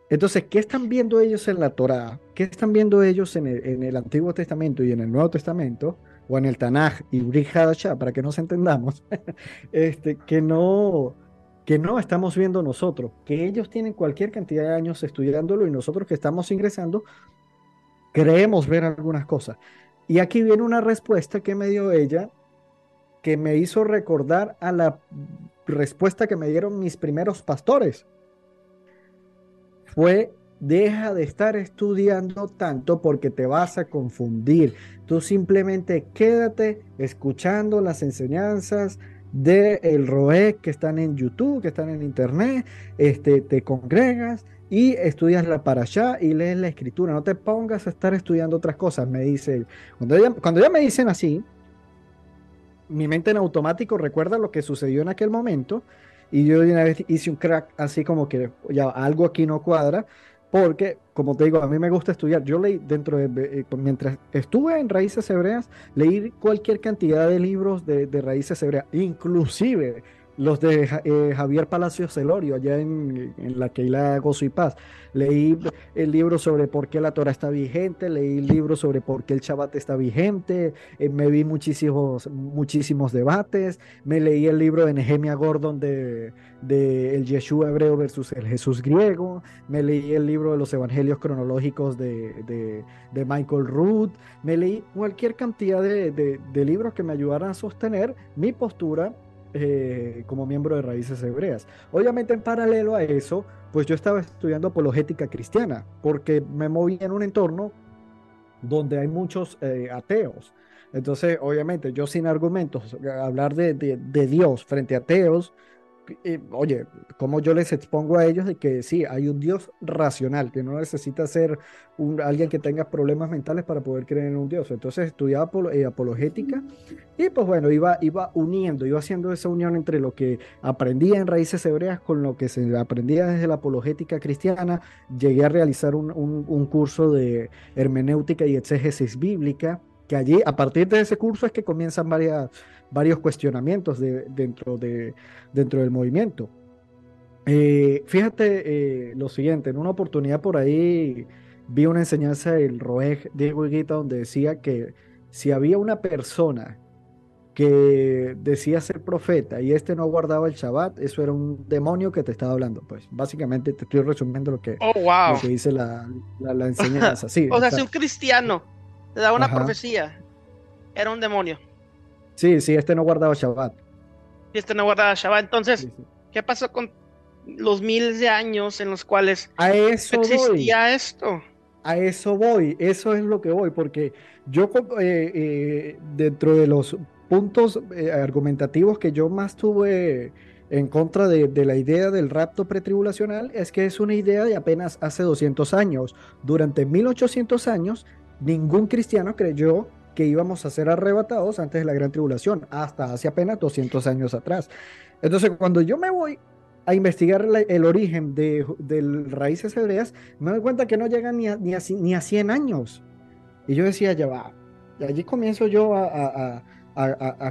Entonces, ¿qué están viendo ellos en la Torah? ¿Qué están viendo ellos en el, en el Antiguo Testamento y en el Nuevo Testamento? O en el Tanaj y Brit para que nos entendamos, este, que, no, que no estamos viendo nosotros, que ellos tienen cualquier cantidad de años estudiándolo y nosotros que estamos ingresando, creemos ver algunas cosas. Y aquí viene una respuesta que me dio ella, que me hizo recordar a la respuesta que me dieron mis primeros pastores fue deja de estar estudiando tanto porque te vas a confundir. Tú simplemente quédate escuchando las enseñanzas de el ROE que están en YouTube, que están en internet, este, te congregas y estudias la para allá y lees la escritura. No te pongas a estar estudiando otras cosas, me dice Cuando ya, cuando ya me dicen así, mi mente en automático recuerda lo que sucedió en aquel momento y yo una vez hice un crack así como que ya algo aquí no cuadra, porque, como te digo, a mí me gusta estudiar. Yo leí dentro de, eh, mientras estuve en Raíces Hebreas, leí cualquier cantidad de libros de, de Raíces Hebreas, inclusive los de eh, Javier Palacios Celorio, allá en, la Keila Gozo y Paz. Leí el libro sobre por qué la Torah está vigente, leí el libro sobre por qué el Shabbat está vigente, eh, me vi muchísimos, muchísimos debates, me leí el libro de Nehemia Gordon de, de el Yeshua hebreo versus el Jesús griego, me leí el libro de los evangelios cronológicos de, de, Michael Root, me leí cualquier cantidad de, de libros que me ayudaran a sostener mi postura eh, como miembro de Raíces Hebreas. Obviamente en paralelo a eso, pues yo estaba estudiando apologética cristiana, porque me moví en un entorno donde hay muchos eh, ateos. Entonces, obviamente, yo sin argumentos, hablar de, de Dios frente a ateos, oye, como yo les expongo a ellos de que sí, hay un Dios racional, que no necesita ser alguien que tenga problemas mentales para poder creer en un Dios. Entonces estudiaba eh, apologética y pues bueno, iba, iba uniendo, iba haciendo esa unión entre lo que aprendía en raíces hebreas con lo que se aprendía desde la apologética cristiana. Llegué a realizar un, un curso de hermenéutica y exégesis bíblica, que allí, a partir de ese curso es que comienzan varias varios cuestionamientos dentro, de, dentro del movimiento. Eh, fíjate eh, lo siguiente, en una oportunidad por ahí vi una enseñanza del Roeg Diego Higuita donde decía que si había una persona que decía ser profeta y este no guardaba el Shabbat, eso era un demonio que te estaba hablando. Pues básicamente te estoy resumiendo lo que, oh, dice la, enseñanza. Sí, o sea, si un cristiano le daba una profecía, era un demonio. Sí, sí, este no guardaba Shabbat. Y este no guardaba Shabbat. Entonces, ¿qué pasó con los miles de años en los cuales a eso existía esto? A eso voy, eso es lo que voy, porque yo eh, eh, dentro de los puntos eh, argumentativos que yo más tuve en contra de, de, la idea del rapto pretribulacional es que es una idea de apenas hace 200 años. Durante 1800 años, ningún cristiano creyó que íbamos a ser arrebatados antes de la gran tribulación, hasta hace apenas 200 años atrás. Entonces, cuando yo me voy a investigar el origen de, raíces hebreas, me doy cuenta que no llegan ni a, ni ni a 100 años. Y yo decía, ya va, y allí comienzo yo a, a,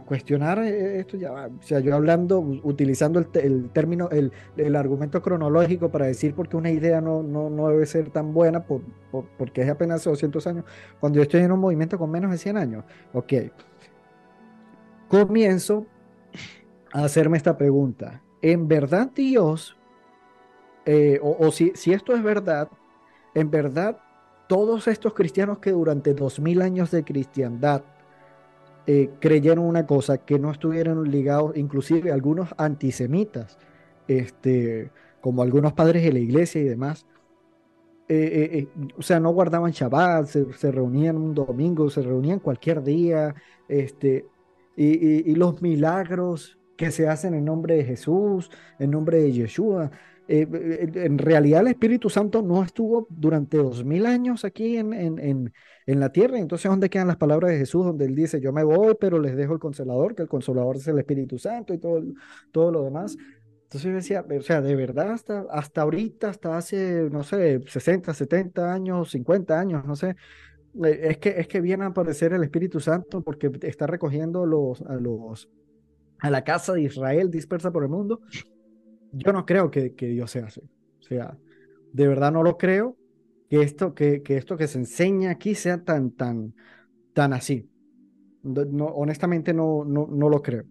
cuestionar eh, esto ya, o sea, yo hablando, utilizando el, término, el, argumento cronológico para decir por qué una idea no, no, no debe ser tan buena por, porque es apenas 200 años, cuando yo estoy en un movimiento con menos de 100 años. Ok, comienzo a hacerme esta pregunta. ¿En verdad Dios, eh, o, o si, si esto es verdad, en verdad todos estos cristianos que durante 2000 años de cristiandad eh, creyeron una cosa, que no estuvieron ligados, inclusive algunos antisemitas, este, como algunos padres de la iglesia y demás, eh, eh, o sea, no guardaban Shabbat, se, reunían un domingo, se reunían cualquier día, este, y, los milagros que se hacen en nombre de Jesús, en nombre de Yeshua, eh, eh, en realidad el Espíritu Santo no estuvo durante dos mil años aquí en, en, en, en, la tierra. Entonces, ¿dónde quedan las palabras de Jesús donde él dice, yo me voy, pero les dejo el consolador, que el consolador es el Espíritu Santo y todo, todo lo demás? Entonces yo decía, o sea, de verdad hasta, hasta ahorita, hasta hace, no sé, 60, 70 años, 50 años, no sé, eh, es que, es que viene a aparecer el Espíritu Santo porque está recogiendo los, a, los, a la casa de Israel dispersa por el mundo yo no creo que, Dios sea así. O sea, de verdad no lo creo que esto que, esto que se enseña aquí sea tan, tan, tan así. No, honestamente no, no, no lo creo.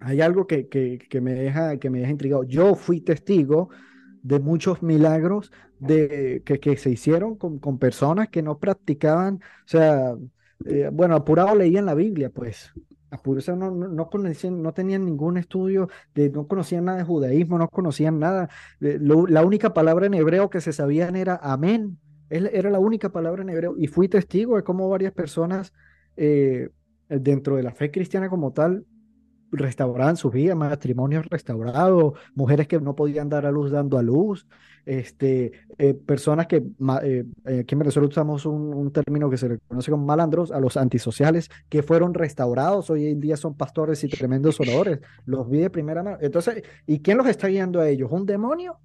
Hay algo que, que, que, me deja, que me deja intrigado. Yo fui testigo de muchos milagros de, que, que se hicieron con, con personas que no practicaban, o sea, eh, bueno, apurado leían la Biblia, pues, no, no, no, conocían, no tenían ningún estudio, de, no conocían nada de judaísmo, no conocían nada. la única palabra en hebreo que se sabían era amén. Era la única palabra en hebreo. Y fui testigo de cómo varias personas eh, dentro de la fe cristiana como tal restauraban sus vidas, matrimonios restaurados, mujeres que no podían dar a luz dando a luz, este, eh, personas que, eh, eh, aquí en Venezuela usamos un, término que se le conoce como malandros, a los antisociales que fueron restaurados, hoy en día son pastores y tremendos oradores, los vi de primera mano. Entonces, ¿y quién los está guiando a ellos? ¿Un demonio?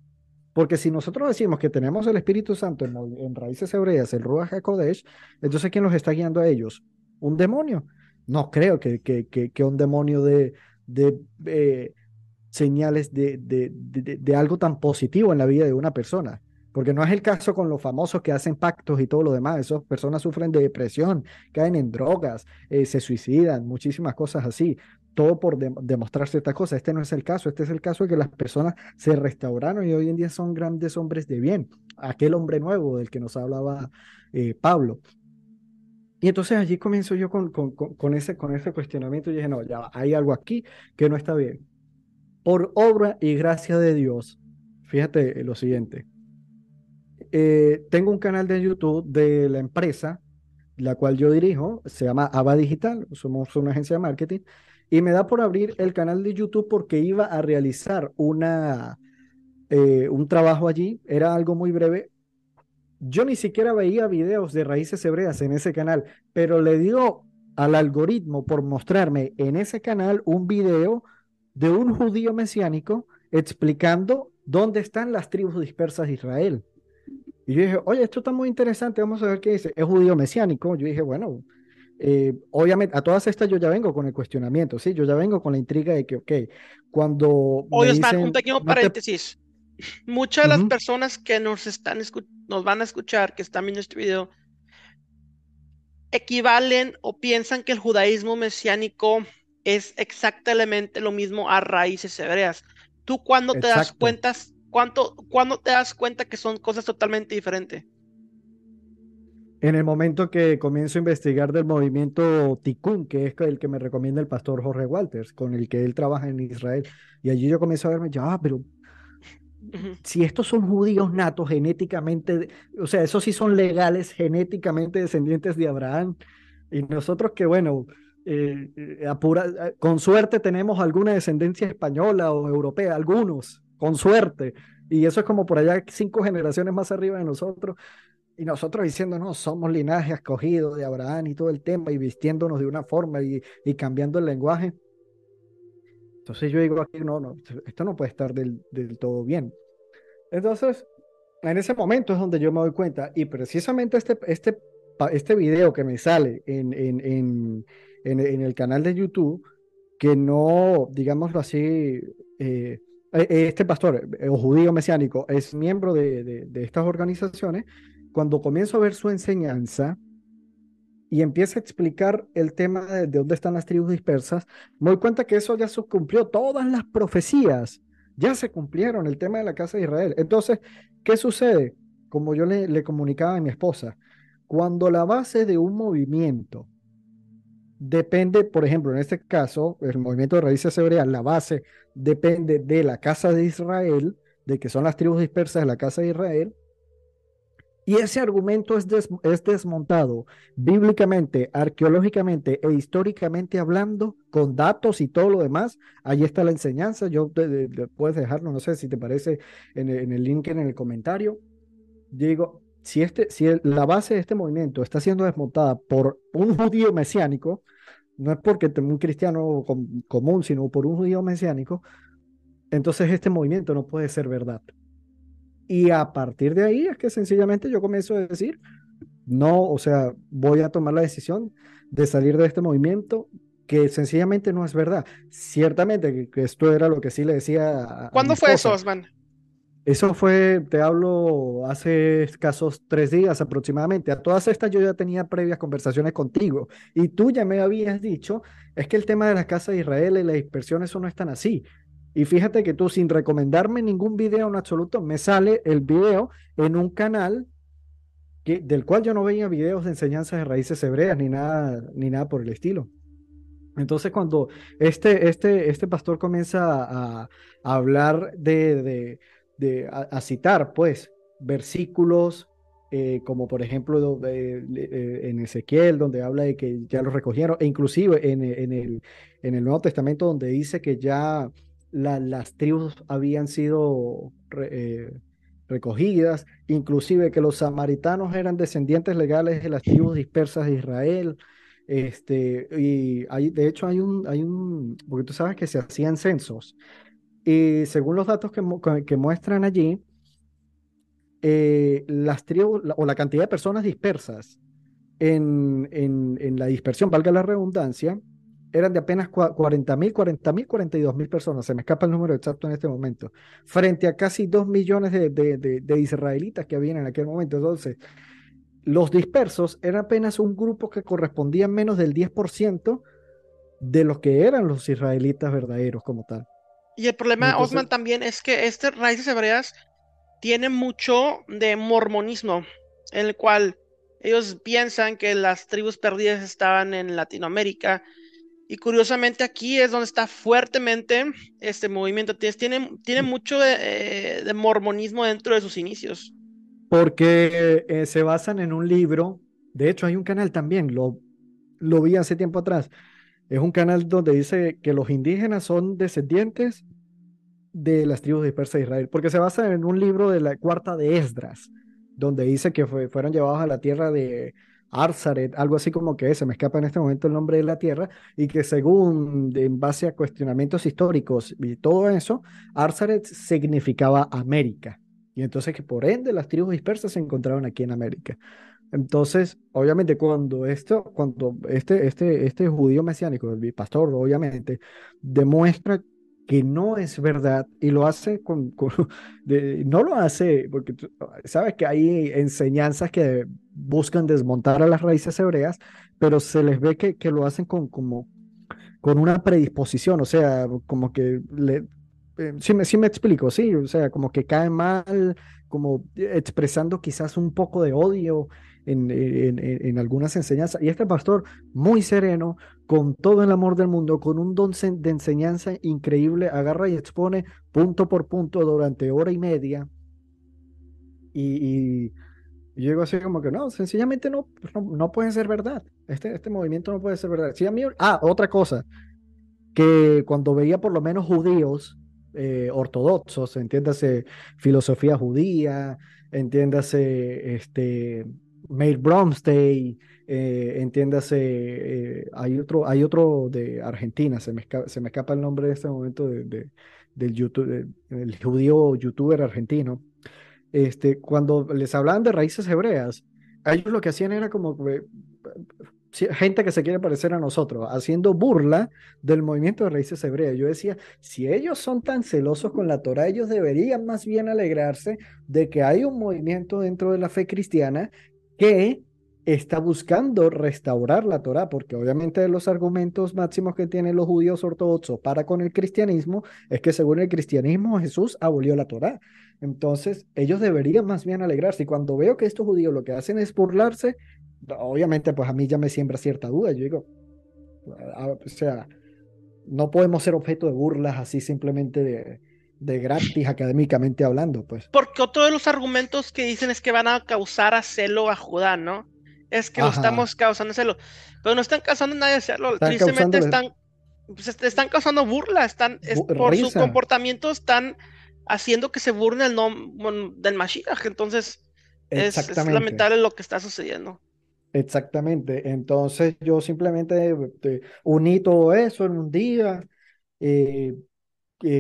Porque si nosotros decimos que tenemos el Espíritu Santo en, en raíces hebreas, el Ruach HaKodesh, entonces ¿quién los está guiando a ellos? Un demonio no creo que, un demonio de, de eh, señales de, de, de, algo tan positivo en la vida de una persona. Porque no es el caso con los famosos que hacen pactos y todo lo demás. Esas personas sufren de depresión, caen en drogas, eh, se suicidan, muchísimas cosas así. Todo por demostrar ciertas cosas. Este no es el caso. Este es el caso de que las personas se restauraron y hoy en día son grandes hombres de bien. Aquel hombre nuevo del que nos hablaba eh, Pablo. Y entonces allí comienzo yo con, con, ese, con ese cuestionamiento y dije, no, ya hay algo aquí que no está bien. Por obra y gracia de Dios, fíjate lo siguiente. Eh, tengo un canal de YouTube de la empresa, la cual yo dirijo, se llama Ava Digital, somos una agencia de marketing, y me da por abrir el canal de YouTube porque iba a realizar una, eh, un trabajo allí, era algo muy breve, yo ni siquiera veía videos de raíces hebreas en ese canal, pero le dio al algoritmo por mostrarme en ese canal un video de un judío mesiánico explicando dónde están las tribus dispersas de Israel. Y yo dije, oye, esto está muy interesante, vamos a ver qué dice. Es judío mesiánico. Yo dije, bueno, eh, obviamente a todas estas yo ya vengo con el cuestionamiento, ¿sí? Yo ya vengo con la intriga de que, ok, cuando... Oye, dicen, un pequeño paréntesis. Muchas de las personas que nos están nos van a escuchar, que están viendo este video, equivalen o piensan que el judaísmo mesiánico es exactamente lo mismo a raíces hebreas. ¿Tú cuándo te das cuenta, cuánto, cuándo te das cuenta que son cosas totalmente diferentes? En el momento que comienzo a investigar del movimiento Tikkun, que es el que me recomienda el pastor Jorge Walters, con el que él trabaja en Israel, y allí yo comienzo a verme, ya, ah, pero si estos son judíos natos genéticamente, o sea, esos sí son legales genéticamente descendientes de Abraham, y nosotros que, bueno, eh, eh, eh, con suerte tenemos alguna descendencia española o europea, algunos, con suerte, y eso es como por allá cinco generaciones más arriba de nosotros, y nosotros diciendo, no, somos linaje escogido de Abraham y todo el tema, y vistiéndonos de una forma y, cambiando el lenguaje. Entonces yo digo aquí, no, no, esto no puede estar del todo bien. Entonces, en ese momento es donde yo me doy cuenta, y precisamente este, este, este video que me sale en, en, en, en el canal de YouTube, que no, digámoslo así, eh, eh, este pastor eh, o judío mesiánico es miembro de, de, de, estas organizaciones, cuando comienzo a ver su enseñanza, y empieza a explicar el tema de, dónde están las tribus dispersas, me doy cuenta que eso ya se cumplió. Todas las profecías ya se cumplieron, el tema de la casa de Israel. Entonces, ¿qué sucede? Como yo le, comunicaba a mi esposa, cuando la base de un movimiento depende, por ejemplo, en este caso, el movimiento de raíces hebreas, la base depende de la casa de Israel, de que son las tribus dispersas de la casa de Israel, Y ese argumento es, es desmontado bíblicamente, arqueológicamente e históricamente hablando, con datos y todo lo demás. Ahí está la enseñanza. Yo puedes dejarlo, no sé si te parece en el, en el link en el comentario. Digo, si, este, si la base de este movimiento está siendo desmontada por un judío mesiánico, no es porque un cristiano común, sino por un judío mesiánico, entonces este movimiento no puede ser verdad. Y a partir de ahí es que sencillamente yo comienzo a decir, no, o sea, voy a tomar la decisión de salir de este movimiento que sencillamente no es verdad. Ciertamente que, esto era lo que sí le decía. A, ¿Cuándo fue eso, Osman? Eso fue, te hablo, hace escasos tres días aproximadamente. A todas estas yo ya tenía previas conversaciones contigo y tú ya me habías dicho, es que el tema de la casa de Israel y la dispersión, eso no es tan así. Y fíjate que tú, sin recomendarme ningún video en absoluto, me sale el video en un canal que, del cual yo no veía videos de enseñanzas de raíces hebreas ni nada, ni nada por el estilo. Entonces, cuando este, este, este pastor comienza a, hablar de, de, a, citar, pues, versículos, eh, como por ejemplo eh, en Ezequiel, donde habla de que ya lo recogieron, e inclusive en, en, el, en el Nuevo Testamento, donde dice que ya las tribus habían sido eh, recogidas, inclusive que los samaritanos eran descendientes legales de las tribus dispersas de Israel. Este, y de hecho hay un, hay un, porque tú sabes que se hacían censos, y según los datos que, que muestran allí, eh, las tribus o la cantidad de personas dispersas en, en la dispersión, valga la redundancia, eran de apenas 40 mil, 40 mil, 42 mil personas, se me escapa el número exacto en este momento, frente a casi 2 millones de, de, israelitas que habían en aquel momento. Entonces, los dispersos eran apenas un grupo que correspondía menos del 10% de los que eran los israelitas verdaderos como tal. Y el problema, Osman, también es que este raíces hebreas tiene mucho de mormonismo, en el cual ellos piensan que las tribus perdidas estaban en Latinoamérica, y curiosamente aquí es donde está fuertemente este movimiento. Tiene, tiene mm. mucho de, eh, mormonismo dentro de sus inicios. Porque eh, se basan en un libro. De hecho, hay un canal también, lo, lo vi hace tiempo atrás. Es un canal donde dice que los indígenas son descendientes de las tribus dispersas de Israel, porque se basa en un libro de la cuarta de Esdras, donde dice que fueron llevados a la tierra de, Arzaret, algo así como que se me escapa en este momento el nombre de la tierra, y que según, en base a cuestionamientos históricos y todo eso, Arzaret significaba América. Y entonces que por ende las tribus dispersas se encontraban aquí en América. Entonces, obviamente, cuando esto, cuando este, este, este judío mesiánico, el pastor, obviamente, demuestra que no es verdad y lo hace con, no lo hace porque sabes que hay enseñanzas que buscan desmontar a las raíces hebreas, pero se les ve que, que lo hacen con como con una predisposición, o sea, como que le eh, sí, me, sí me explico, sí, o sea, como que cae mal, como expresando quizás un poco de odio en, en, en, algunas enseñanzas. Y este pastor, muy sereno, con todo el amor del mundo, con un don de enseñanza increíble, agarra y expone punto por punto durante hora y media. Y, y, llego así como que no, sencillamente no, no, no, puede ser verdad. Este, este movimiento no puede ser verdad. Sí, a mí, ah, otra cosa, que cuando veía por lo menos judíos eh, ortodoxos, entiéndase filosofía judía, entiéndase este, Maid Bromstay, eh, entiéndase, eh, hay, otro, hay otro de Argentina, se me, escapa, se me escapa el nombre en este momento de, del YouTube, el judío youtuber argentino. Este, cuando les hablaban de raíces hebreas, ellos lo que hacían era como gente que se quiere parecer a nosotros, haciendo burla del movimiento de raíces hebreas. Yo decía, si ellos son tan celosos con la Torah, ellos deberían más bien alegrarse de que hay un movimiento dentro de la fe cristiana que está buscando restaurar la Torah, porque obviamente los argumentos máximos que tienen los judíos ortodoxos para con el cristianismo es que según el cristianismo Jesús abolió la Torah. Entonces, ellos deberían más bien alegrarse. Y cuando veo que estos judíos lo que hacen es burlarse, obviamente pues a mí ya me siembra cierta duda. Yo digo, o sea, no podemos ser objeto de burlas así simplemente de, de gratis académicamente hablando, pues. Porque otro de los argumentos que dicen es que van a causar a celo a Judá, ¿no? Es que lo estamos causando celo. Pero no están causando a nadie a celo. Tristemente están, pues, están causando burla, están, por su comportamiento están haciendo que se burne el nombre del Mashiach. Entonces, es, lamentable lo que está sucediendo. Exactamente. Entonces, yo simplemente este, uní todo eso en un día. Eh,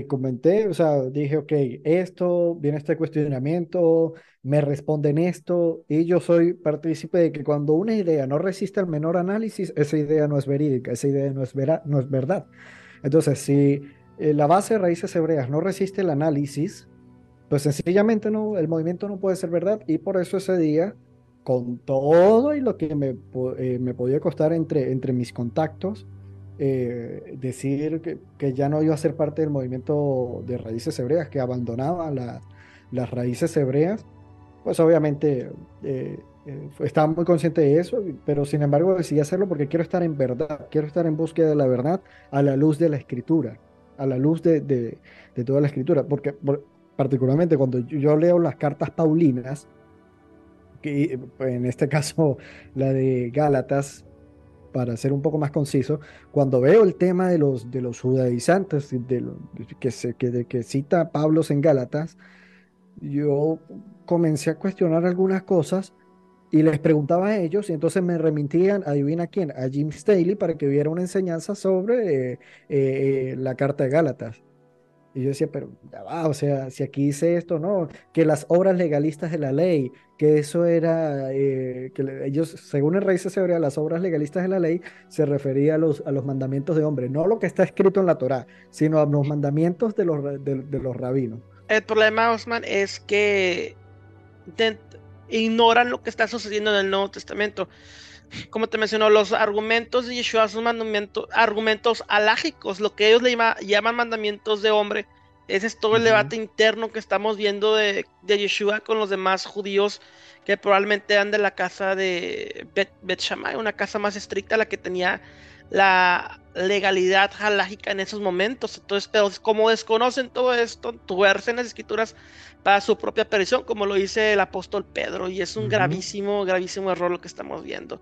comenté, o sea, dije, ok, esto, viene este cuestionamiento, me responden esto, y yo soy partícipe de que cuando una idea no resiste al menor análisis, esa idea no es verídica, esa idea no es, no es verdad. Entonces, si eh, la base de raíces hebreas no resiste el análisis, pues sencillamente no, el movimiento no puede ser verdad, y por eso ese día, con todo y lo que me, eh, me podía costar entre, entre mis contactos, eh, decir que, ya no iba a ser parte del movimiento de raíces hebreas, que abandonaba las raíces hebreas, pues obviamente eh, eh, estaba muy consciente de eso, pero sin embargo decidí hacerlo porque quiero estar en verdad, quiero estar en búsqueda de la verdad a la luz de la escritura, a la luz de, de, toda la escritura, porque particularmente cuando yo leo las cartas paulinas, que en este caso la de Gálatas, para ser un poco más conciso, cuando veo el tema de los, de los judaizantes de que, se, que, cita Pablo en Gálatas, yo comencé a cuestionar algunas cosas y les preguntaba a ellos y entonces me remitían, adivina quién, a Jim Staley para que hubiera una enseñanza sobre eh, eh, la carta de Gálatas. Y yo decía, pero ya va, o sea, si aquí dice esto, ¿no? Que las obras legalistas de la ley, que eso era, eh, que ellos, según el Raíces Hebrea, las obras legalistas de la ley se refería a los, a los mandamientos de hombre, no lo que está escrito en la Torá, sino a los mandamientos de los, de, los rabinos. El problema, Osman, es que ignoran lo que está sucediendo en el Nuevo Testamento como te mencionó, los argumentos de Yeshua son argumentos alágicos, lo que ellos le llaman mandamientos de hombre. Ese es todo el debate interno que estamos viendo de, Yeshua con los demás judíos que probablemente eran de la casa de Bet, Bet Shammai, una casa más estricta, la que tenía la legalidad halágica en esos momentos. Entonces, pero como desconocen todo esto, tuercen las escrituras para su propia perdición, como lo dice el apóstol Pedro, y es un gravísimo, gravísimo error lo que estamos viendo.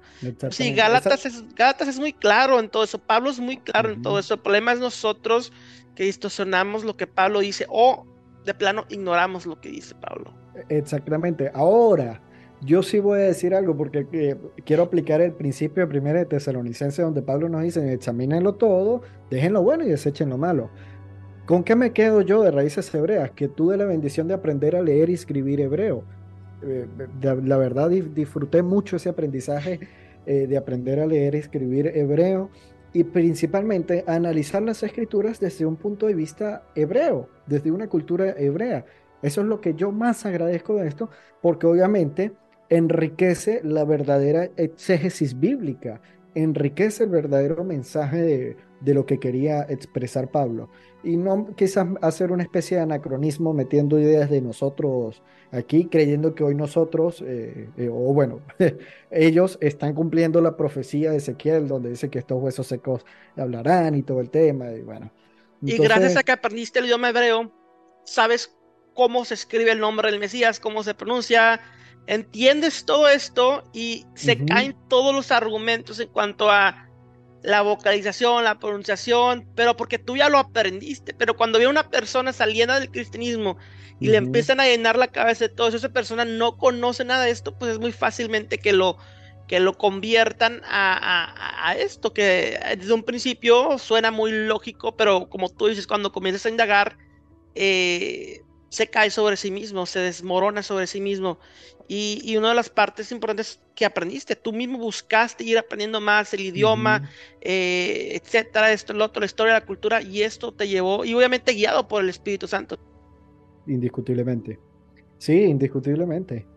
Sí, Gálatas es, Gálatas es muy claro en todo eso, Pablo es muy claro en todo eso. El problema es nosotros que distorsionamos lo que Pablo dice o de plano ignoramos lo que dice Pablo. Exactamente. Ahora, yo sí voy a decir algo porque eh, quiero aplicar el principio primero de Tesalonicense donde Pablo nos dice, examínenlo todo, dejen lo bueno y desechen lo malo. ¿Con qué me quedo yo de raíces hebreas? Que tuve la bendición de aprender a leer y escribir hebreo. Eh, la verdad disfruté mucho ese aprendizaje eh, de aprender a leer y escribir hebreo y principalmente analizar las escrituras desde un punto de vista hebreo, desde una cultura hebrea. Eso es lo que yo más agradezco de esto, porque obviamente enriquece la verdadera exégesis bíblica, enriquece el verdadero mensaje de, lo que quería expresar Pablo. Y no quizás hacer una especie de anacronismo metiendo ideas de nosotros aquí, creyendo que hoy nosotros, eh, eh, o bueno, ellos están cumpliendo la profecía de Ezequiel, donde dice que estos huesos secos hablarán y todo el tema. Y bueno. y gracias a que aprendiste el idioma hebreo, sabes cómo se escribe el nombre del Mesías, cómo se pronuncia, entiendes todo esto y se caen todos los argumentos en cuanto a la vocalización, la pronunciación, pero porque tú ya lo aprendiste. Pero cuando ve una persona saliendo del cristianismo y le empiezan a llenar la cabeza de todo eso, esa persona no conoce nada de esto, pues es muy fácilmente que lo, que lo conviertan a, esto, que desde un principio suena muy lógico, pero como tú dices, cuando comienzas a indagar, eh, se cae sobre sí mismo, se desmorona sobre sí mismo. Y, una de las partes importantes que aprendiste, tú mismo buscaste ir aprendiendo más el idioma, eh, etcétera, esto, lo otro, la historia, la cultura, y esto te llevó, y obviamente guiado por el Espíritu Santo. Indiscutiblemente. Sí, indiscutiblemente.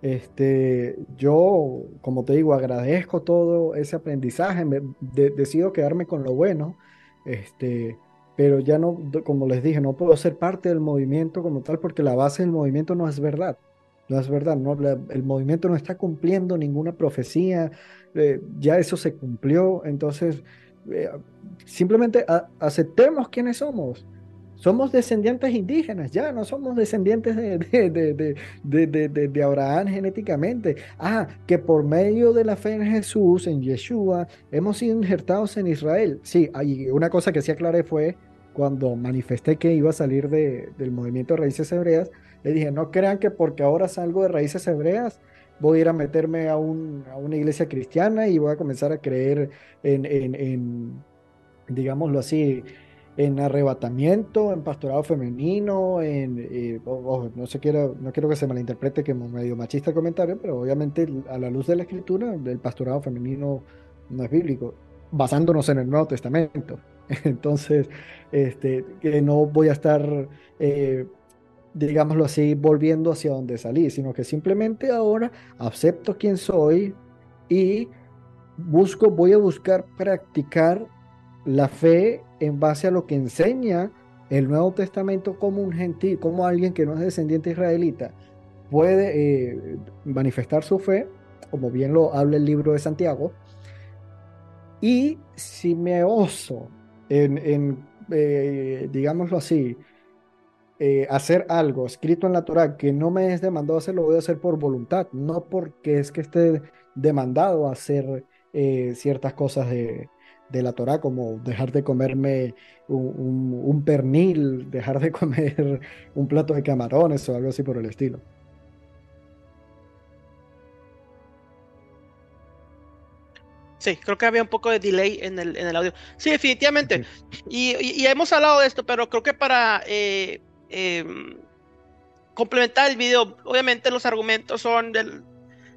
Este, yo, como te digo, agradezco todo ese aprendizaje, decido quedarme con lo bueno. Este, pero ya no, como les dije, no puedo ser parte del movimiento como tal porque la base del movimiento no es verdad. No es verdad, no, el movimiento no está cumpliendo ninguna profecía, eh, ya eso se cumplió, entonces eh, simplemente aceptemos quiénes somos. somos descendientes indígenas, ya no somos descendientes de, de, de, Abraham genéticamente. Ah, que por medio de la fe en Jesús, en Yeshua, hemos sido injertados en Israel. Sí, hay una cosa que sí aclaré fue cuando manifesté que iba a salir del movimiento de raíces hebreas, le dije, no crean que porque ahora salgo de raíces hebreas, voy a ir a meterme a, un, a una iglesia cristiana y voy a comenzar a creer en, en, digámoslo así, en arrebatamiento, en pastorado femenino, en, eh, no, se quiero, no quiero que se malinterprete que medio machista el comentario, pero obviamente a la luz de la escritura, el pastorado femenino no es bíblico, basándonos en el Nuevo Testamento. Entonces, este, que no voy a estar, eh, digámoslo así, volviendo hacia donde salí, sino que simplemente ahora acepto quién soy y busco, voy a buscar practicar la fe en base a lo que enseña el Nuevo Testamento como un gentil, como alguien que no es descendiente israelita. Puede eh, manifestar su fe, como bien lo habla el libro de Santiago, y si me oso en, eh, digámoslo así, eh, hacer algo escrito en la Torah que no me es demandado hacer, lo voy a hacer por voluntad, no porque es que esté demandado a hacer ciertas cosas de, de la Torah, como dejar de comerme un, pernil, dejar de comer un plato de camarones o algo así por el estilo. Sí, creo que había un poco de delay en el, en el audio. Sí, definitivamente. Y, hemos hablado de esto, pero creo que para eh, em, complementar el video, obviamente los argumentos son del,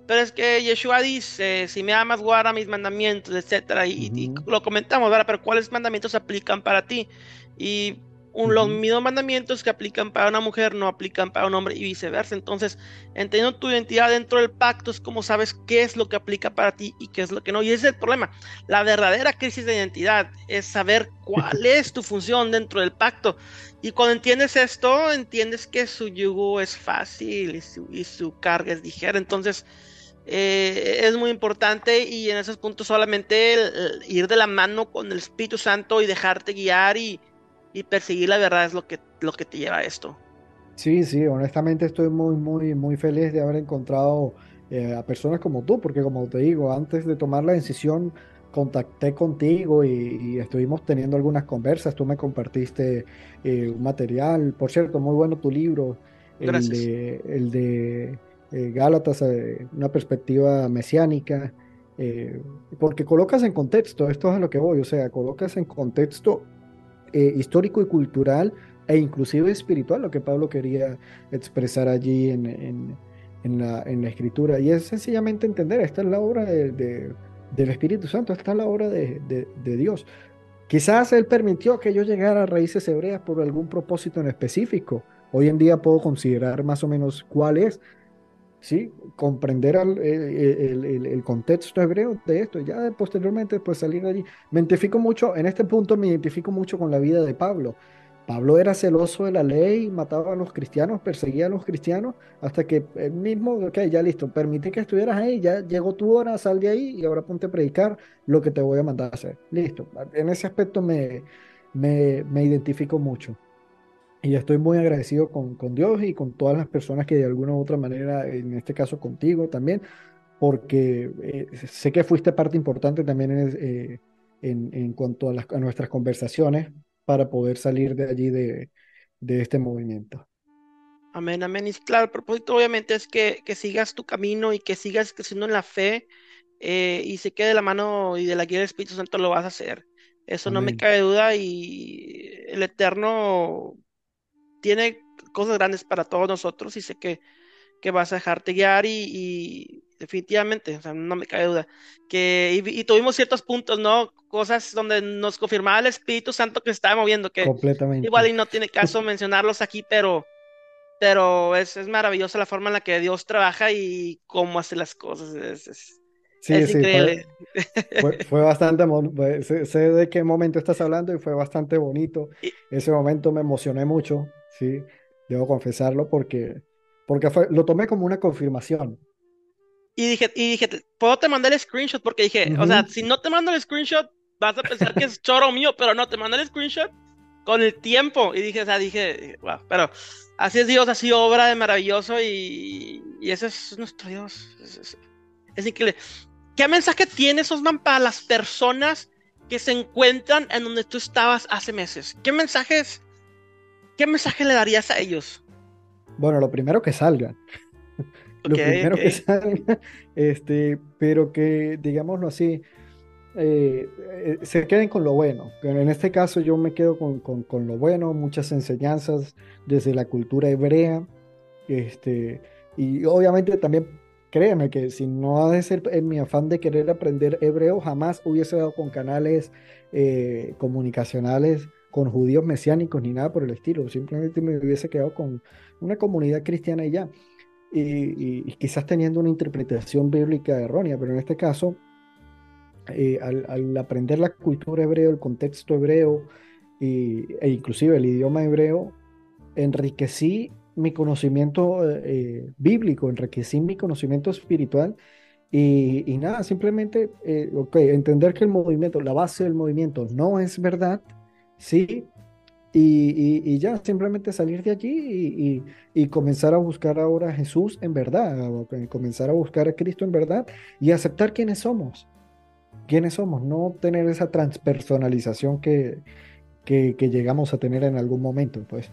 pero es que Yeshua dice, si me amas, guarda mis mandamientos, etcétera, y, lo comentamos, ¿verdad? Pero ¿cuáles mandamientos aplican para ti? Y los mismos mandamientos que aplican para una mujer no aplican para un hombre y viceversa. Entonces, entendiendo tu identidad dentro del pacto es como sabes qué es lo que aplica para ti y qué es lo que no. Y ese es el problema. La verdadera crisis de identidad es saber cuál es tu función dentro del pacto. Y cuando entiendes esto, entiendes que su yugo es fácil y su, y su carga es ligera. Entonces, eh, es muy importante y en esos puntos solamente ir de la mano con el Espíritu Santo y dejarte guiar y, perseguir la verdad es lo que, lo que te lleva a esto. Sí, sí, honestamente estoy muy, muy, muy feliz de haber encontrado eh, a personas como tú, porque como te digo, antes de tomar la decisión contacté contigo y, estuvimos teniendo algunas conversas, tú me compartiste eh, un material, por cierto, muy bueno tu libro, el de, el de eh, Gálatas, una perspectiva mesiánica, porque colocas en contexto, esto es a lo que voy, o sea, colocas en contexto histórico y cultural e inclusive espiritual lo que Pablo quería expresar allí en, en, la, en la, escritura. Y es sencillamente entender, esta es la obra de, del Espíritu Santo, esta es la obra de, de Dios. Quizás Él permitió que yo llegara a raíces hebreas por algún propósito en específico. Hoy en día puedo considerar más o menos cuál es, ¿sí? comprender el, contexto hebreo de esto, ya posteriormente pues salir de allí. Me identifico mucho, en este punto me identifico mucho con la vida de Pablo. Pablo era celoso de la ley, mataba a los cristianos, perseguía a los cristianos, hasta que él mismo, ok, ya listo, permití que estuvieras ahí, ya llegó tu hora, sal de ahí y ahora ponte a predicar lo que te voy a mandar a hacer. Listo. En ese aspecto me, me identifico mucho. Y estoy muy agradecido con, con, Dios y con todas las personas que de alguna u otra manera, en este caso contigo también, porque eh, sé que fuiste parte importante también en, eh, en, en cuanto a, las, a, nuestras conversaciones para poder salir de allí de, de este movimiento. Amén, amén. Y claro, el propósito obviamente es que, que sigas tu camino y que sigas creciendo en la fe eh, y se quede de la mano y de la guía del Espíritu Santo lo vas a hacer. Eso no me cabe duda y el Eterno tiene cosas grandes para todos nosotros y sé que, que vas a dejarte guiar y, definitivamente, o sea, no me cabe duda, que y, tuvimos ciertos puntos, ¿no? Cosas donde nos confirmaba el Espíritu Santo que estaba moviendo, que igual y no tiene caso mencionarlos aquí, pero, pero es, es maravillosa la forma en la que Dios trabaja y cómo hace las cosas, es, sí, increíble. Fue, fue, bastante, sé, de qué momento estás hablando y fue bastante bonito. Ese momento me emocioné mucho sí, debo confesarlo porque, porque fue, lo tomé como una confirmación. Y dije, y dije, ¿puedo te mandar el screenshot? Porque dije, o sea, si no te mando el screenshot, vas a pensar que es choro mío, pero no, te mandé el screenshot con el tiempo. Y dije, o sea, dije, wow, pero así es Dios, así obra de maravilloso y, y ese es nuestro Dios. Es, es, increíble. ¿Qué mensaje tiene Osman para las personas que se encuentran en donde tú estabas hace meses? ¿Qué mensajes, qué mensaje le darías a ellos? Bueno, lo primero que salgan. lo primero que salgan, este, pero que, digámoslo así, eh, eh, se queden con lo bueno. En este caso yo me quedo con, con, lo bueno, muchas enseñanzas desde la cultura hebrea. Este, y obviamente también créeme que si no ha de ser en mi afán de querer aprender hebreo, jamás hubiese dado con canales eh, comunicacionales con judíos mesiánicos ni nada por el estilo. Simplemente me hubiese quedado con una comunidad cristiana y ya. Y, y quizás teniendo una interpretación bíblica errónea, pero en este caso eh, al, aprender la cultura hebreo, el contexto hebreo e inclusive el idioma hebreo, enriquecí mi conocimiento eh, eh, bíblico, enriquecí mi conocimiento espiritual y, nada, simplemente entender que el movimiento, la base del movimiento no es verdad, sí, y, ya, simplemente salir de allí y, comenzar a buscar ahora a Jesús en verdad, comenzar a buscar a Cristo en verdad y aceptar quiénes somos quiénes somos, no tener esa transpersonalización que, que, llegamos a tener en algún momento, pues.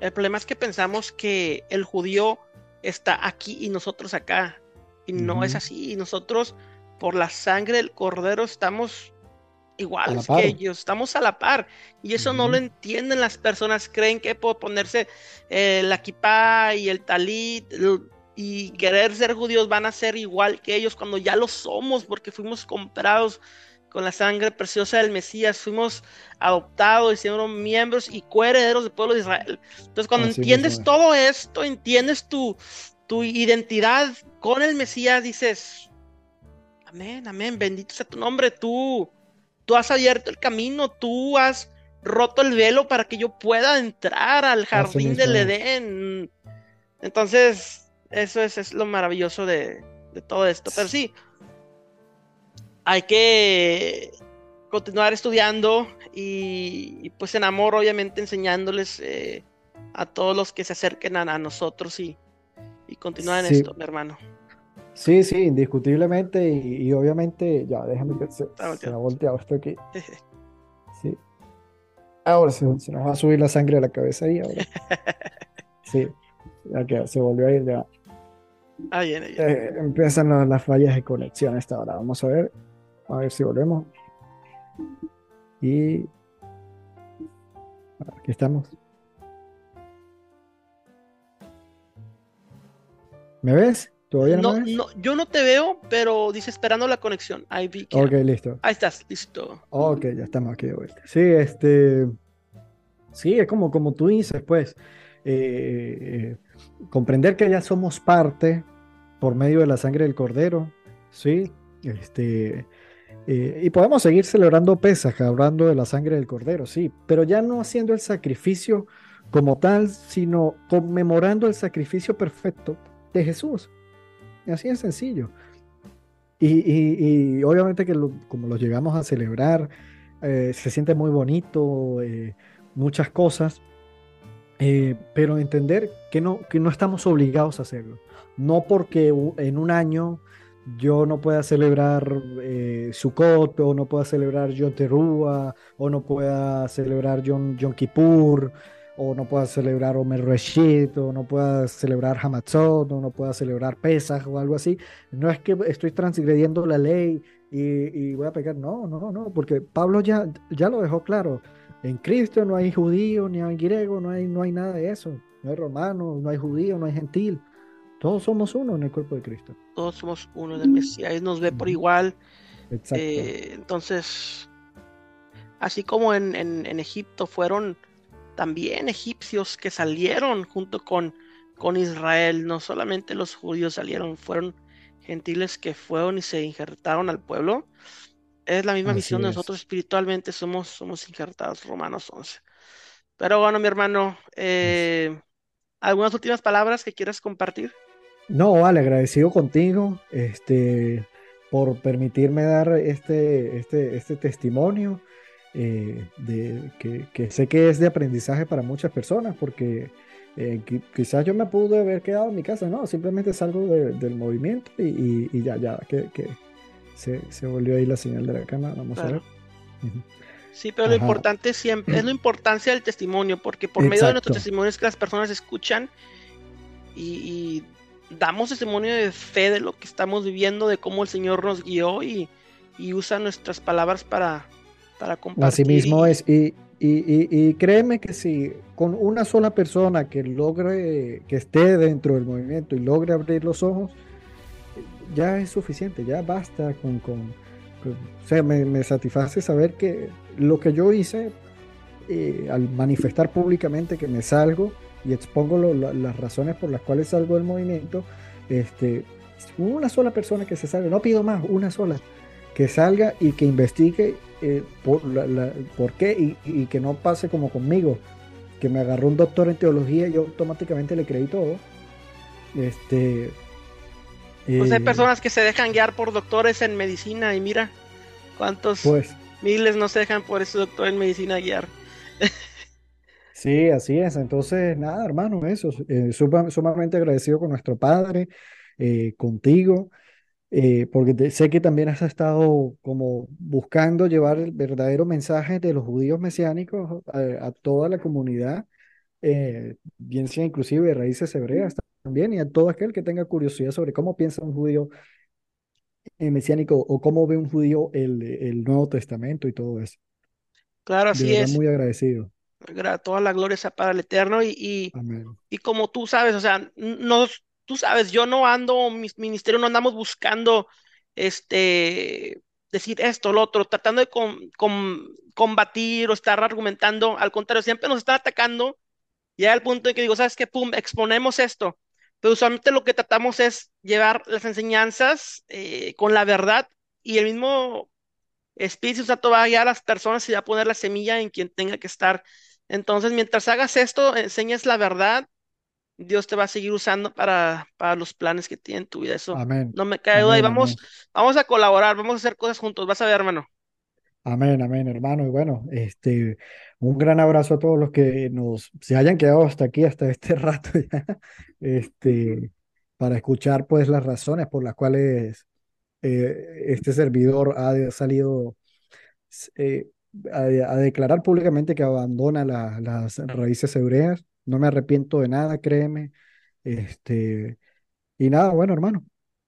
El problema es que pensamos que el judío está aquí y nosotros acá, y no es así, nosotros por la sangre del cordero estamos iguales que ellos, estamos a la par, y eso no lo entienden las personas, creen que por ponerse eh, la kipá y el talit, y querer ser judíos van a ser igual que ellos cuando ya lo somos porque fuimos comprados con la sangre preciosa del Mesías, fuimos adoptados y siendo miembros y coherederos del pueblo de Israel. Entonces cuando entiendes todo esto, entiendes tu, tu identidad con el Mesías, dices, amén, amén, bendito sea tu nombre, tú, tú has abierto el camino, tú has roto el velo para que yo pueda entrar al jardín del Edén. Entonces, eso es, lo maravilloso de, todo esto. Pero sí, hay que continuar estudiando y, pues en amor obviamente enseñándoles eh, a todos los que se acerquen a, nosotros y, y continuar en esto, mi hermano. Sí, sí, indiscutiblemente y, obviamente, ya, déjame que se, se ha volteado esto aquí. sí. Ahora se, nos va a subir la sangre a la cabeza ahí ahora. Sí, ya que se volvió a ir ya. Ah, eh, empiezan las, fallas de conexión esta hora. Vamos a ver. A ver si volvemos. Y. Aquí estamos. ¿Me ves? ¿Todavía no, no, yo no te veo, pero dice esperando la conexión. Ahí vi Ok, listo. Ahí estás, listo. Ok, ya estamos aquí de vuelta. Sí, este. Sí, es como, como tú dices, pues. Eh, comprender que ya somos parte por medio de la sangre del cordero, ¿sí? Este, eh, y podemos seguir celebrando Pesaj, hablando de la sangre del cordero, sí, pero ya no haciendo el sacrificio como tal, sino conmemorando el sacrificio perfecto de Jesús. Así es sencillo. Y, obviamente que como lo llegamos a celebrar, eh, se siente muy bonito, eh, muchas cosas, eh, pero entender que no, que no estamos obligados a hacerlo. No porque en un año yo no pueda celebrar eh, Sukkot, o no pueda celebrar Yom Teruah, o no pueda celebrar Yom, Yom Kippur, o no pueda celebrar Omer Reshit, o no pueda celebrar Hamatzot, o no pueda celebrar Pesach o algo así. No es que estoy transgrediendo la ley y, y, voy a pecar, no, no, no, porque Pablo ya, ya lo dejó claro. En Cristo no hay judío, ni hay griego, no hay, no hay nada de eso. No hay romano, no hay judío, no hay gentil. Todos somos uno en el cuerpo de Cristo. Todos somos uno en el Mesías. Nos ve por igual. Exacto. Eh, entonces, así como en, en, Egipto fueron también egipcios que salieron junto con, con Israel. No solamente los judíos salieron, fueron gentiles que fueron y se injertaron al pueblo. Es la misma misión de nosotros espiritualmente, somos, somos injertados, Romanos 11. Pero bueno, mi hermano, eh, ¿algunas últimas palabras que quieras compartir? No, vale, agradecido contigo este, por permitirme dar este, este, este testimonio. Eh, de, que, que sé que es de aprendizaje para muchas personas, porque eh, qui- quizás yo me pude haber quedado en mi casa, no, simplemente salgo de- del movimiento y, y- y ya, ya, que, que se, se volvió ahí la señal de la cámara, vamos a ver. Claro. Sí, pero lo Ajá, importante siempre es la importancia del testimonio, porque por medio de nuestros exacto, testimonios que las personas escuchan y, y damos testimonio de fe de lo que estamos viviendo, de cómo el Señor nos guió y, y usa nuestras palabras para, para así compartir. mismo Y es, y, y, y, y créeme que si con una sola persona que logre, que esté dentro del movimiento y logre abrir los ojos, ya es suficiente, ya basta con, con, con- o sea, me, me satisface saber que lo que yo hice eh, al manifestar públicamente que me salgo y expongo lo- las razones por las cuales salgo del movimiento, este, una sola persona que se salga, no pido más, una sola, que salga y que investigue eh, por, la- la- por qué y, y que no pase como conmigo, que me agarró un doctor en teología y yo automáticamente le creí todo. Este, pues hay eh, personas que se dejan guiar por doctores en medicina y mira cuántos pues miles no se dejan por ese doctor en medicina guiar. Sí, así es. Entonces, nada, hermano, eso. eh, suma- sumamente agradecido con nuestro Padre, eh, contigo, eh, porque te- sé que también has estado como buscando llevar el verdadero mensaje de los judíos mesiánicos a, a toda la comunidad, eh, bien sea inclusive de raíces hebreas también, y a todo aquel que tenga curiosidad sobre cómo piensa un judío eh, mesiánico o cómo ve un judío el, el Nuevo Testamento y todo eso. Claro, así es. muy agradecido. Gra- Toda la gloria sea para el Eterno y, y. Y como tú sabes, o sea, no, tú sabes, yo no ando, mi ministerio no andamos buscando, este, decir esto, lo otro, tratando de com- com- combatir o estar argumentando, al contrario, siempre nos están atacando, ya al punto en que digo, ¿sabes qué? Pum, exponemos esto, pero usualmente lo que tratamos es llevar las enseñanzas eh, con la verdad y el mismo Espíritu Santo va a guiar a las personas y va a poner la semilla en quien tenga que estar. Entonces, mientras hagas esto, enseñas la verdad Dios te va a seguir usando para, para los planes que tiene en tu vida. Eso Amén. no me cae duda. Y vamos, amén. vamos a colaborar, vamos a hacer cosas juntos. Vas a ver, hermano. Amén, amén, hermano. Y bueno, este, un gran abrazo a todos los que nos se hayan quedado hasta aquí, hasta este rato ya, este, para escuchar pues las razones por las cuales eh, este servidor ha salido eh, a, a declarar públicamente que abandona la- las raíces hebreas. No me arrepiento de nada, créeme. Este, y nada, bueno, hermano,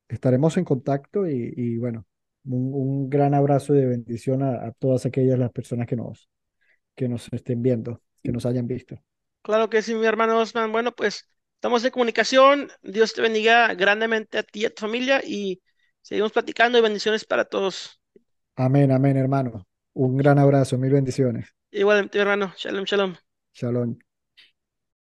estaremos en contacto y, y bueno, un, un gran abrazo y de bendición a, a todas aquellas las personas que nos, que nos estén viendo, que nos hayan visto. Claro que sí, mi hermano Osman. Bueno, pues estamos en comunicación. Dios te bendiga grandemente a ti y a tu familia y seguimos platicando y bendiciones para todos. Amén, amén, hermano. Un gran abrazo, mil bendiciones. Igualmente, hermano. Shalom, shalom. Shalom.